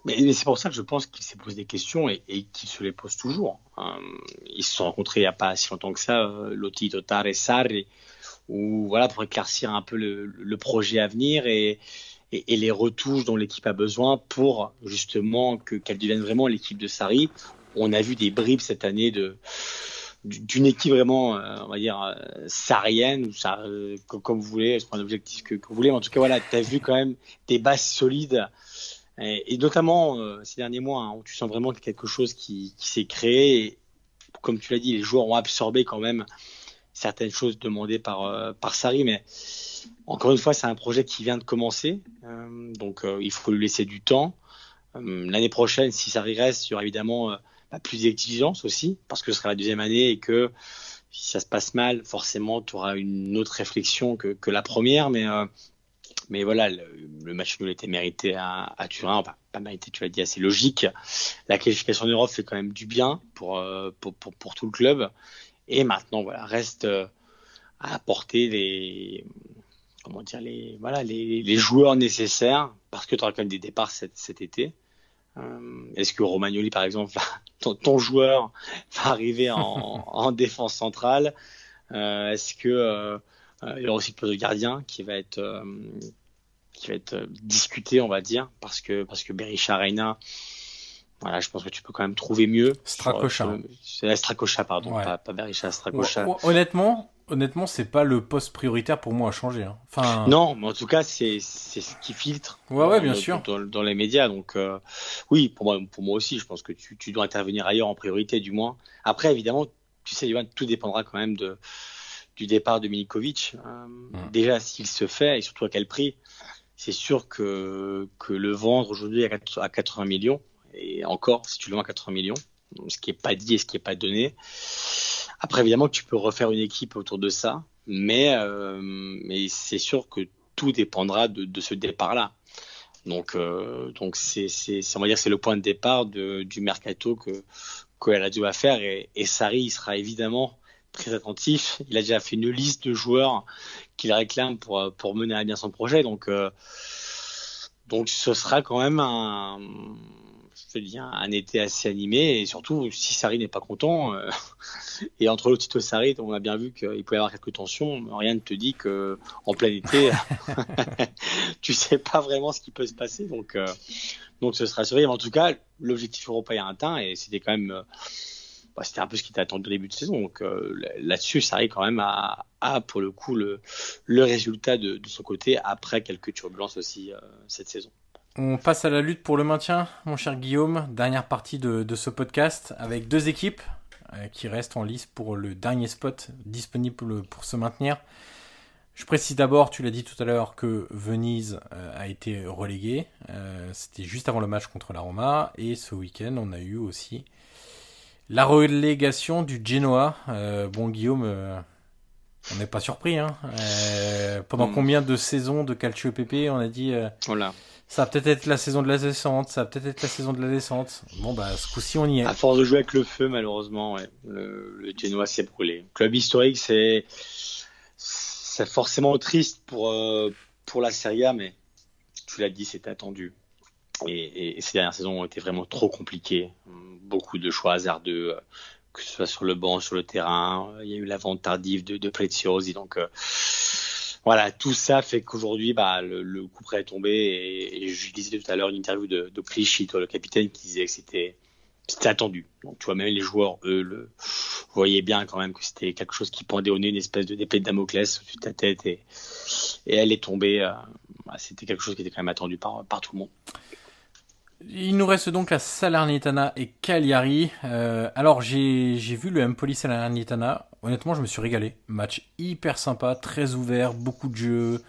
Mais, c'est pour ça que je pense qu'il s'est posé des questions et, qu'il se les pose toujours. Hein. ils se sont rencontrés il n'y a pas si longtemps que ça, euh, Lotito, Tar et Sarri, voilà pour éclaircir un peu le, projet à venir et, et, les retouches dont l'équipe a besoin pour justement que qu'elle devienne vraiment l'équipe de Sarri. On a vu des bribes cette année de d'une équipe vraiment, euh, on va dire, euh, ça, euh, comme vous voulez, c'est pas un objectif que, vous voulez, mais en tout cas, voilà, tu as vu quand même des bases solides, et, notamment ces derniers mois, hein, où tu sens vraiment quelque chose qui, s'est créé, et comme tu l'as dit, les joueurs ont absorbé quand même certaines choses demandées par, par Sari, mais encore une fois, c'est un projet qui vient de commencer, donc il faut lui laisser du temps. L'année prochaine, si ça reste, il y aura évidemment plus d'exigence aussi, parce que ce sera la deuxième année et que si ça se passe mal, forcément, tu auras une autre réflexion que, la première. Mais, euh, voilà, le, match nul était mérité à, Turin. Enfin, pas mérité, tu l'as dit, assez logique. La qualification en Europe fait quand même du bien pour, euh, pour, tout le club. Et maintenant, voilà, reste euh, à apporter les, comment dire, les, voilà, les, joueurs nécessaires, parce que tu auras quand même des départs cet été. Euh, est-ce que Romagnoli, par exemple, ton, joueur va arriver en, défense centrale? Euh, Est-ce que euh, il y aura aussi le poste de gardien qui va être qui va être discuté, on va dire, parce que parce que Berisha Reina, voilà, je pense que tu peux quand même trouver mieux. Stracocha. C'est Stracocha, pardon, pas, pas Berisha, Stracocha. Honnêtement, honnêtement, c'est pas le poste prioritaire pour moi à changer. Hein. Enfin... Non, mais en tout cas, c'est ce qui filtre. Ouais, ouais, bien sûr. Dans, les médias, donc euh, oui, pour moi, pour moi aussi, je pense que tu, tu, dois intervenir ailleurs en priorité, du moins. Après, évidemment, tu sais, tout dépendra quand même de du départ de Milikovic. Euh, mm. Déjà, s'il se fait et surtout à quel prix. C'est sûr que que le vendre aujourd'hui à 80 millions et encore, si tu le vends à 80 millions, ce qui est pas dit et ce qui est pas donné Après, évidemment, tu peux refaire une équipe autour de ça, mais, euh, mais c'est sûr que tout dépendra de, de ce départ-là. Donc, euh, donc c'est, c'est, on va dire, c'est le point de départ de, du mercato que que la va faire et, et Sarri il sera évidemment très attentif. Il a déjà fait une liste de joueurs qu'il réclame pour pour mener à bien son projet. Donc euh, donc ce sera quand même un te dis, un, été assez animé et surtout si Sarri n'est pas content euh, et entre le Tito Sarri on a bien vu qu'il pouvait y avoir quelques tensions rien ne te dit que en plein été tu sais pas vraiment ce qui peut se passer donc euh, donc ce sera surveillé en tout cas l'objectif européen est atteint et c'était quand même bah, c'était un peu ce qui attendu au début de saison donc là-dessus Sarri quand même a, a, pour le coup le, le résultat de, de son côté après quelques turbulences aussi cette saison on passe à la lutte pour le maintien, mon cher Guillaume. Dernière partie de, ce podcast avec deux équipes euh, qui restent en lice pour le dernier spot disponible pour se maintenir. Je précise d'abord, tu l'as dit tout à l'heure, que Venise euh, a été relégué. Euh, c'était juste avant le match contre la Roma. Et ce week-end, on a eu aussi la relégation du Genoa. bon, Guillaume, on n'est pas surpris. Hein. pendant hmm. combien de saisons de Calcio PP on a dit voilà. Ça va peut-être être la saison de la descente, ça va peut-être être la saison de la descente. Bon, bah, ce coup-ci, on y est. À force de jouer avec le feu, malheureusement, ouais, le, le s'est brûlé. Club historique, c'est, c'est forcément triste pour, euh, pour la Serie A, mais tu l'as dit, c'était attendu. Et, et, ces dernières saisons ont été vraiment trop compliquées. Beaucoup de choix hasardeux, euh, que ce soit sur le banc, sur le terrain. Il y a eu la vente tardive de, de Preziosi, donc, euh, voilà, tout ça fait qu'aujourd'hui, bah, le, coup près est tombé. Et, je disais tout à l'heure une interview de, de Clichy, le capitaine, qui disait que c'était attendu. Donc, tu vois, même les joueurs, eux, le voyaient bien quand même que c'était quelque chose qui pendait au nez, une espèce de d'épée de Damoclès au-dessus de ta tête, et, elle est tombée. Euh, bah, c'était quelque chose qui était quand même attendu par, par tout le monde. Il nous reste donc la Salernitana et Cagliari. Euh, alors j'ai vu le Empoli Salernitana. Honnêtement, je me suis régalé. Match hyper sympa, très ouvert, beaucoup de jeux,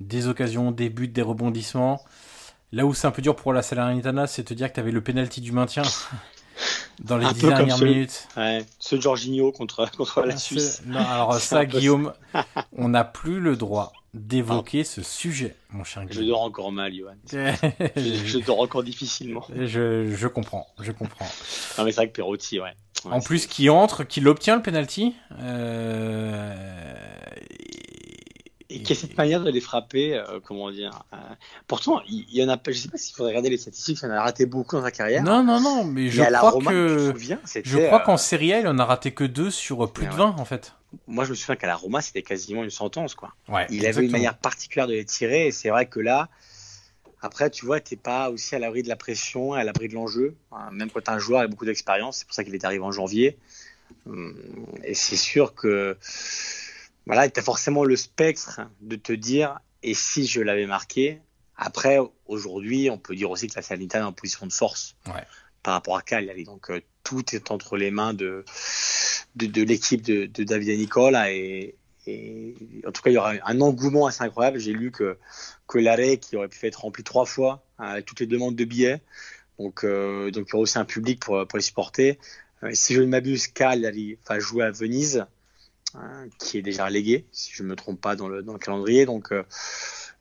des occasions, des buts, des rebondissements. Là où c'est un peu dur pour la Salernitana, c'est te dire que tu avais le penalty du maintien dans les dix dernières minutes. Ouais, ce Jorginho contre, contre la Suisse. Non, alors ça, Guillaume, on n'a plus le droit d'évoquer ce sujet, mon cher Je dors encore mal, Johan. je, dors encore difficilement. Je, je comprends, je comprends. Non, mais c'est vrai que Perotti, ouais. en plus, qui entre, qui l'obtient le penalty. Euh... Et, qui a cette manière de les frapper, euh, comment dire. Euh... Pourtant, il y, en a pas, je sais pas s'il faudrait regarder les statistiques, il en a raté beaucoup dans sa carrière. Non, non, non, mais je crois que. je crois qu'en série A, il en a raté que deux sur plus de 20, en fait moi je me souviens qu'à la Roma c'était quasiment une sentence quoi. il avait une manière particulière de les tirer et c'est vrai que là après tu vois t'es pas aussi à l'abri de la pression à l'abri de l'enjeu. Hein, même quand tu un joueur avec beaucoup d'expérience c'est pour ça qu'il est arrivé en janvier. Hum, et c'est sûr que voilà tu as forcément le spectre de te dire et si je l'avais marqué après aujourd'hui on peut dire aussi que la Salernitana est en position de force par rapport à Cagliari donc euh, tout est entre les mains de de, l'équipe de, David Nicola et, et, en tout cas il y aura un engouement assez incroyable. J'ai lu que que l'arrêt qui aurait pu être rempli trois fois avec toutes les demandes de billets, donc euh, donc il y aura aussi un public pour pour les supporter. Euh, si je ne m'abuse, Cagliari va jouer à Venise, hein, qui est déjà relégué, si je ne me trompe pas dans le dans le calendrier, donc euh,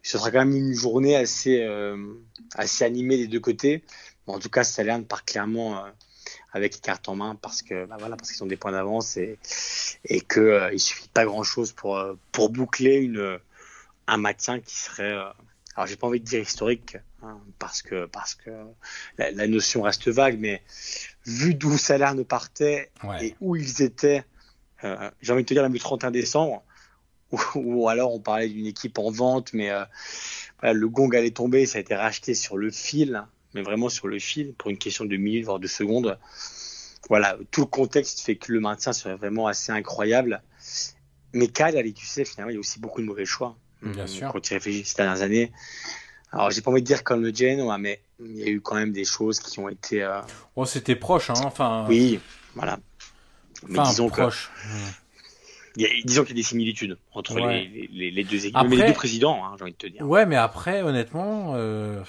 ce sera quand même une journée assez euh, assez animée des deux côtés. En tout cas, Salerne part clairement avec les cartes en main parce que bah voilà parce qu'ils ont des points d'avance et et que euh, il suffit pas grand chose pour euh, pour boucler une un maintien qui serait euh, alors j'ai pas envie de dire historique hein, parce que parce que la, notion reste vague mais vu d'où Salah ne partait et où ils étaient euh, j'ai envie de te dire le 31 décembre ou, alors on parlait d'une équipe en vente mais le gong allait tomber ça a été racheté sur le fil mais vraiment sur le fil pour une question de minutes, voire de secondes. Voilà, tout le contexte fait que le maintien serait vraiment assez incroyable. Mais allez, tu sais, finalement, il y a aussi beaucoup de mauvais choix. Bien sûr. Quand tu réfléchis ces dernières années. Alors, j'ai pas envie de dire comme le Genoa, mais il y a eu quand même des choses qui ont été. Euh... Oh, c'était proche, hein. Enfin. Oui, voilà. Mais disons proche. disons qu'il y a des similitudes entre les, les, les, deux équipes, mais les deux présidents, hein, j'ai envie de te dire. Ouais, mais après, honnêtement, euh,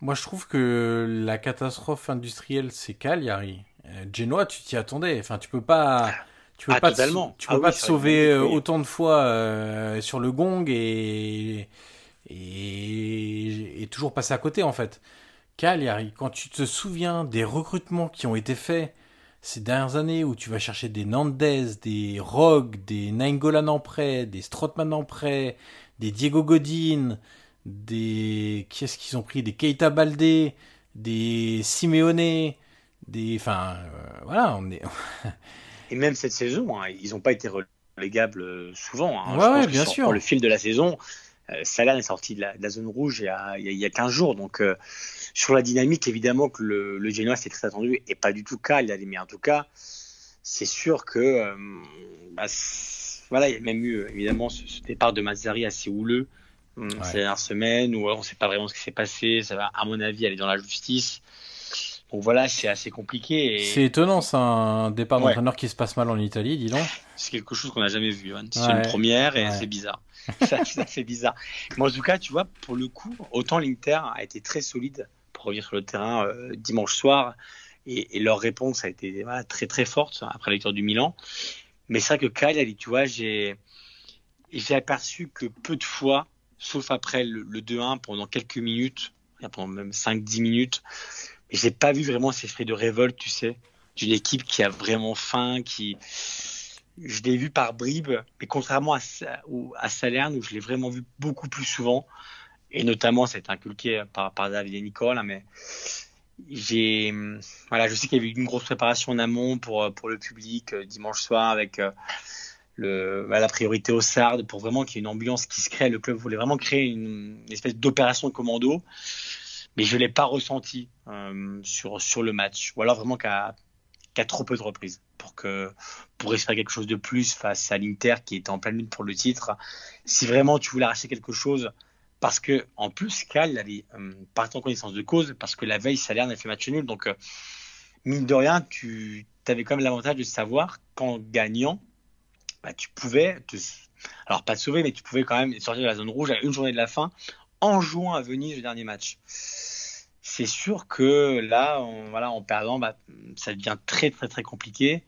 moi, je trouve que la catastrophe industrielle, c'est Cagliari. Euh, Genoa, tu t'y attendais. Enfin, tu peux pas. Tu peux Ah, pas, te, tu peux Ah pas oui, te sauver euh, oui. autant de fois euh, sur le gong et, et, et toujours passer à côté en fait. Cagliari, quand tu te souviens des recrutements qui ont été faits ces dernières années où tu vas chercher des Nandez, des Rogue, des Nainggolan en prêt, des Strootman en prêt, des Diego Godin, des qui est-ce qu'ils ont pris? Des Keita Baldé, des Simeone, des enfin euh, voilà, on est Et même cette saison, hein, ils n'ont pas été relégables euh, souvent. hein. Ouais, Je pense ouais, que bien sur- sûr. Pour le fil de la saison, euh, Salah est sorti de la, de la zone rouge il y a, il y a, il y a 15 jours. Donc, euh, sur la dynamique, évidemment que le, le Genoa, c'est très attendu et pas du tout cas. Il a mais en tout cas, c'est sûr que. euh, bah, voilà, il y a même eu évidemment ce, ce départ de Mazzari assez houleux hum, ces dernières semaines où on ne sait pas vraiment ce qui s'est passé. Ça va, à mon avis, aller dans la justice. Donc voilà, c'est assez compliqué. Et... c'est étonnant ça un départ Ouais. d'entraîneur qui se passe mal en Italie, dis donc. C'est quelque chose qu'on n'a jamais vu. Hein. C'est Ouais. une première et Ouais. c'est bizarre. ça, ça fait bizarre. Mais en tout cas, tu vois, pour le coup, autant l'Inter a été très solide pour revenir sur le terrain euh, dimanche soir et, et leur réponse a été voilà, très très forte après la victoire du Milan. Mais c'est vrai que Cagliari, tu vois, j'ai aperçu que peu de fois, sauf après le, le 2-1 pendant quelques minutes, pendant même 5-10 minutes, mais j'ai pas vu vraiment cet esprit de révolte, tu sais, d'une équipe qui a vraiment faim, qui je l'ai vu par bribes, mais contrairement à, à Salerne, où je l'ai vraiment vu beaucoup plus souvent, et notamment ça a été inculqué par, David et Nicole, hein, mais voilà, je sais qu'il y avait eu une grosse préparation en amont pour, pour le public euh, dimanche soir avec euh, bah, la priorité au Sardes pour vraiment qu'il y ait une ambiance qui se crée. Le club voulait vraiment créer une, espèce d'opération commando, mais je l'ai pas ressenti euh, sur, sur le match, ou alors vraiment qu'à qu'à trop peu de reprises pour que pour espérer quelque chose de plus face à l'Inter qui était en pleine lutte pour le titre. Si vraiment tu voulais arracher quelque chose, parce que en plus Cal avait euh, en connaissance de cause, parce que la veille Salerne a fait match nul, donc euh, mine de rien, tu avais quand même l'avantage de savoir qu'en gagnant, bah, tu pouvais alors pas te sauver, mais tu pouvais quand même sortir de la zone rouge à une journée de la fin en jouant à Venise le dernier match. C'est sûr que là, voilà, en perdant, bah, ça devient très très très compliqué.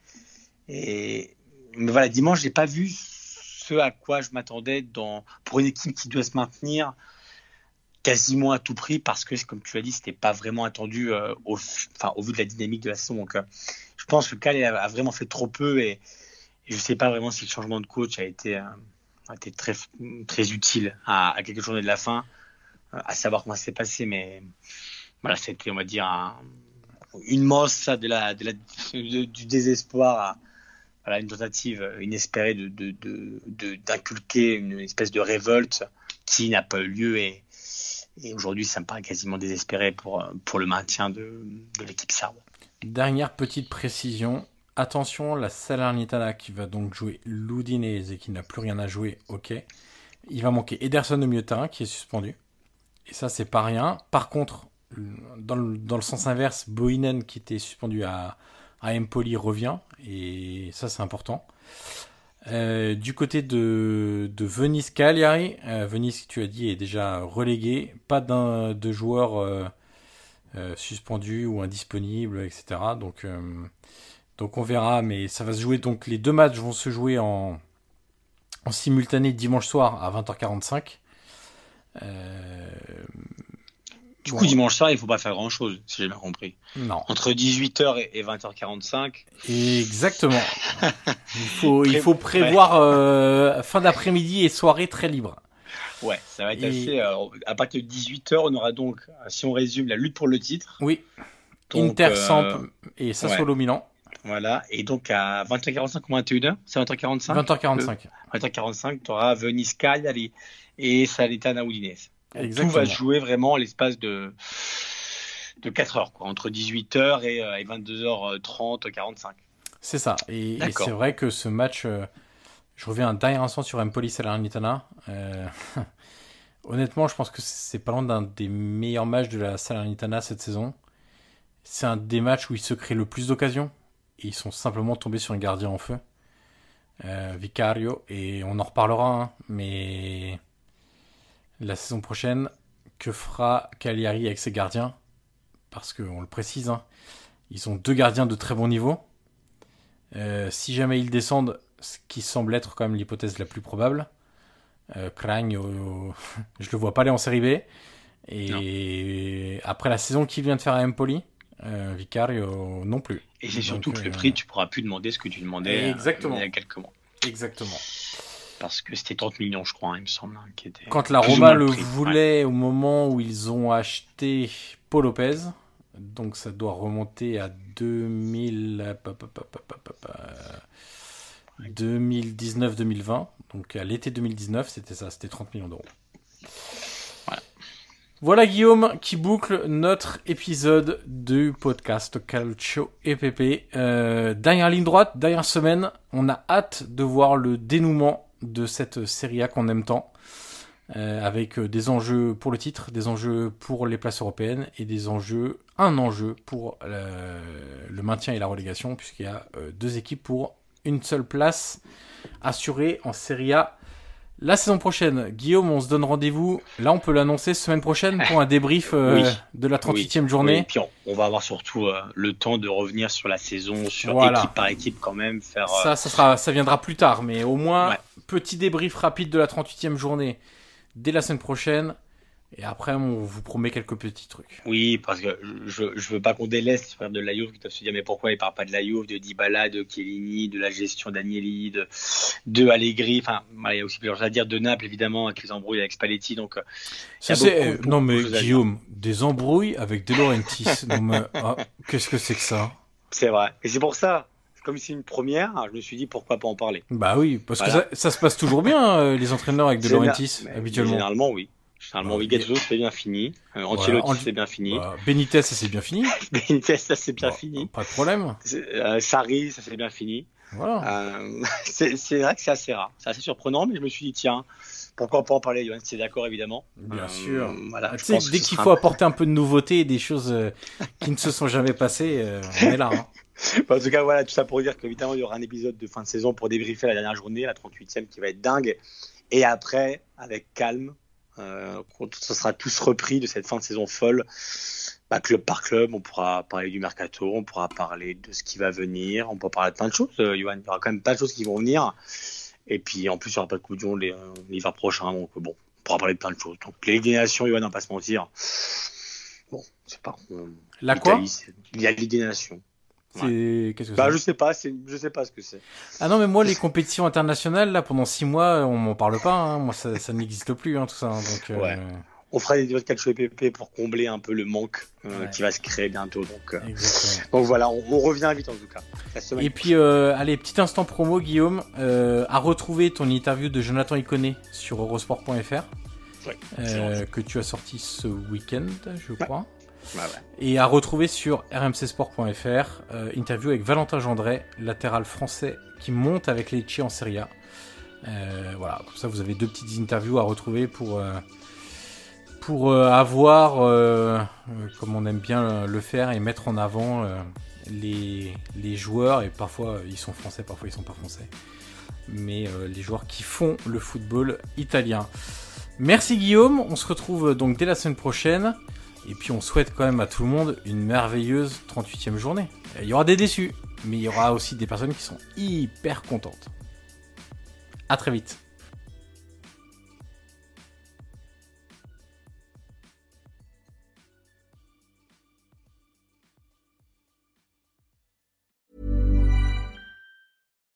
Et mais voilà, dimanche, j'ai pas vu ce à quoi je m'attendais pour une équipe qui doit se maintenir quasiment à tout prix parce que comme tu l'as dit, c'était pas vraiment attendu euh, au, enfin, au vu de la dynamique de la saison. Euh, je pense que Cal a, a, vraiment fait trop peu et, je sais pas vraiment si le changement de coach a été, euh, a été très très utile à, quelques journées de la fin, euh, à savoir comment ça s'est passé, mais voilà, c'était on va dire un, une mosse la, de la du désespoir à voilà, une tentative inespérée de, de, d'inculquer une espèce de révolte qui n'a pas eu lieu et, aujourd'hui ça me paraît quasiment désespéré pour, pour le maintien de, de l'équipe sarde. Dernière petite précision, attention, la Salernitana qui va donc jouer l'Udinese et qui n'a plus rien à jouer, ok. Il va manquer Ederson de terrain qui est suspendu. Et ça c'est pas rien. Par contre, dans le, sens inverse, Boinen qui était suspendu à, Empoli revient et ça c'est important. Euh, du côté de, de Venise Cagliari, euh, Venise tu as dit est déjà relégué, pas de joueurs euh, euh, suspendus ou indisponibles, etc. Donc donc on verra, mais ça va se jouer. Donc les deux matchs vont se jouer en en simultané dimanche soir à 20h45. Euh, du coup, dimanche soir, il ne faut pas faire grand-chose, si j'ai bien compris. Non. Entre 18h et 20h45. Exactement. il, faut, il faut prévoir euh, fin d'après-midi et soirée très libre. Ouais, ça va être et... assez. Alors, à partir de 18h, on aura donc, si on résume, la lutte pour le titre. Oui. Donc, Inter Samp euh, et Sassuolo ouais. Milan. Voilà, et donc à 20h45 ou 21h C'est 20h45 20h45. 20h45, tu auras Venise Cagliari et Salernitana Udinese. Tout va se jouer vraiment l'espace de, de 4 heures, quoi, entre 18h et, et 22h30, 45. C'est ça. Et, et c'est vrai que ce match, euh, je reviens un dernier instant sur Empoli Salernitana. Euh, honnêtement, je pense que c'est pas loin d'un des meilleurs matchs de la Salernitana cette saison. C'est un des matchs où il se crée le plus d'occasions. Ils sont simplement tombés sur un gardien en feu. Euh, Vicario. Et on en reparlera. Hein, mais la saison prochaine, que fera Cagliari avec ses gardiens? Parce qu'on le précise, hein, Ils ont deux gardiens de très bon niveau. si jamais ils descendent, ce qui semble être quand même l'hypothèse la plus probable, euh, je le vois pas aller en série B. Et après la saison qu'il vient de faire à Empoli, euh, Vicario non plus. Et c'est surtout que le prix, tu pourras plus demander ce que tu demandais Exactement. il y a quelques mois. Exactement. Parce que c'était 30 millions, je crois, hein, il me semble. Hein, qui était Quand la Roma le, voulait au moment où ils ont acheté Paul Lopez, donc ça doit remonter à 2000. 2019-2020. Donc à l'été 2019, c'était ça, c'était 30 millions d'euros. Voilà. Guillaume qui boucle notre épisode du podcast Calcio EPP. Euh, dernière ligne droite, dernière semaine, on a hâte de voir le dénouement de cette série A qu'on aime tant. Euh, avec des enjeux pour le titre, des enjeux pour les places européennes et des enjeux, un enjeu pour euh, le maintien et la relégation, puisqu'il y a euh, deux équipes pour une seule place assurée en Serie A la saison prochaine. Guillaume, on se donne rendez-vous. Là, on peut l'annoncer semaine prochaine pour un débrief euh, de la 38e journée. Et puis on, va avoir surtout euh, le temps de revenir sur la saison, sur équipe par équipe quand même. Faire, euh, ça, ça, sera, ça viendra plus tard, mais au moins, petit débrief rapide de la 38e journée dès la semaine prochaine. Et après, on vous promet quelques petits trucs. Oui, parce que je, je veux pas qu'on délaisse de la Juve qui doivent se dire mais pourquoi il parle pas de la Juve, de Dybala, de Chiellini, de la gestion d'Agnelli, de, de Allegri. Enfin, il y a aussi plusieurs choses à dire de Naples évidemment avec les embrouilles avec Spalletti. Donc, euh, ça c'est non mais Guillaume, des embrouilles avec De Laurentiis. Ah, qu'est-ce que c'est que ça? C'est vrai. Et c'est pour ça comme c'est une première, je me suis dit pourquoi pas en parler. Bah oui, parce que ça, ça, se passe toujours bien, euh, les entraîneurs avec De Laurentiis, habituellement. Généralement, oui. Généralement, bah, Vigatzo, c'est bien fini. Euh, Ancelotti, c'est bien fini. Bah, Benitez, ça c'est bien fini. Benitez, ça c'est bien fini. Pas de problème. Euh, Sarri, ça c'est bien fini. Voilà. Euh, c'est vrai que c'est assez rare. C'est assez surprenant, mais je me suis dit, tiens, pourquoi pas en parler, Johan C'est d'accord, évidemment. Bien euh, sûr. Voilà, sais, dès qu'il faut apporter un peu de nouveauté et des choses euh, qui ne se sont jamais passées, on est là. Hein. en tout cas, voilà, tout ça pour dire qu'évidemment, il y aura un épisode de fin de saison pour débriefer la dernière journée, la 38e, qui va être dingue. Et après, avec calme, ce sera tous repris de cette fin de saison folle, bah, club par club, on pourra parler du mercato, on pourra parler de ce qui va venir, on pourra parler de plein de choses, euh, Johan. Il y aura quand même pas de choses qui vont venir. Et puis en plus, il n'y aura pas de coup de euh, l'hiver prochain, donc bon, on pourra parler de plein de choses. Donc les Nations, Johan, on va pas se mentir. Bon, c'est pas. La quoi? Il y a Ligue des Nations. C'est qu'est-ce que bah, je sais pas, je sais pas ce que c'est. Ah non mais moi les compétitions internationales là pendant six mois on m'en parle pas, hein. moi ça, ça n'existe plus hein, tout ça. Hein. donc, euh, ouais. On fera des vidéos de calcio EPP pour combler un peu le manque euh, qui va se créer bientôt. Donc, euh, donc voilà, on, on, revient vite en tout cas. Et puis allez petit instant promo Guillaume, à retrouver ton interview de Jonathan Iconé sur eurosport.fr ouais, que tu as sorti ce week-end je crois. Bah Et à retrouver sur rmcsport.fr, euh, interview avec Valentin Gendret, latéral français qui monte avec les Lecce en Serie A. Euh, voilà, comme ça vous avez deux petites interviews à retrouver pour, euh, pour avoir, comme on aime bien le faire, et mettre en avant les, les joueurs, et parfois ils sont français, parfois ils sont pas français, mais les joueurs qui font le football italien. Merci Guillaume, on se retrouve donc dès la semaine prochaine. Et puis on souhaite quand même à tout le monde une merveilleuse 38e journée. Il y aura des déçus, mais il y aura aussi des personnes qui sont hyper contentes. A très vite.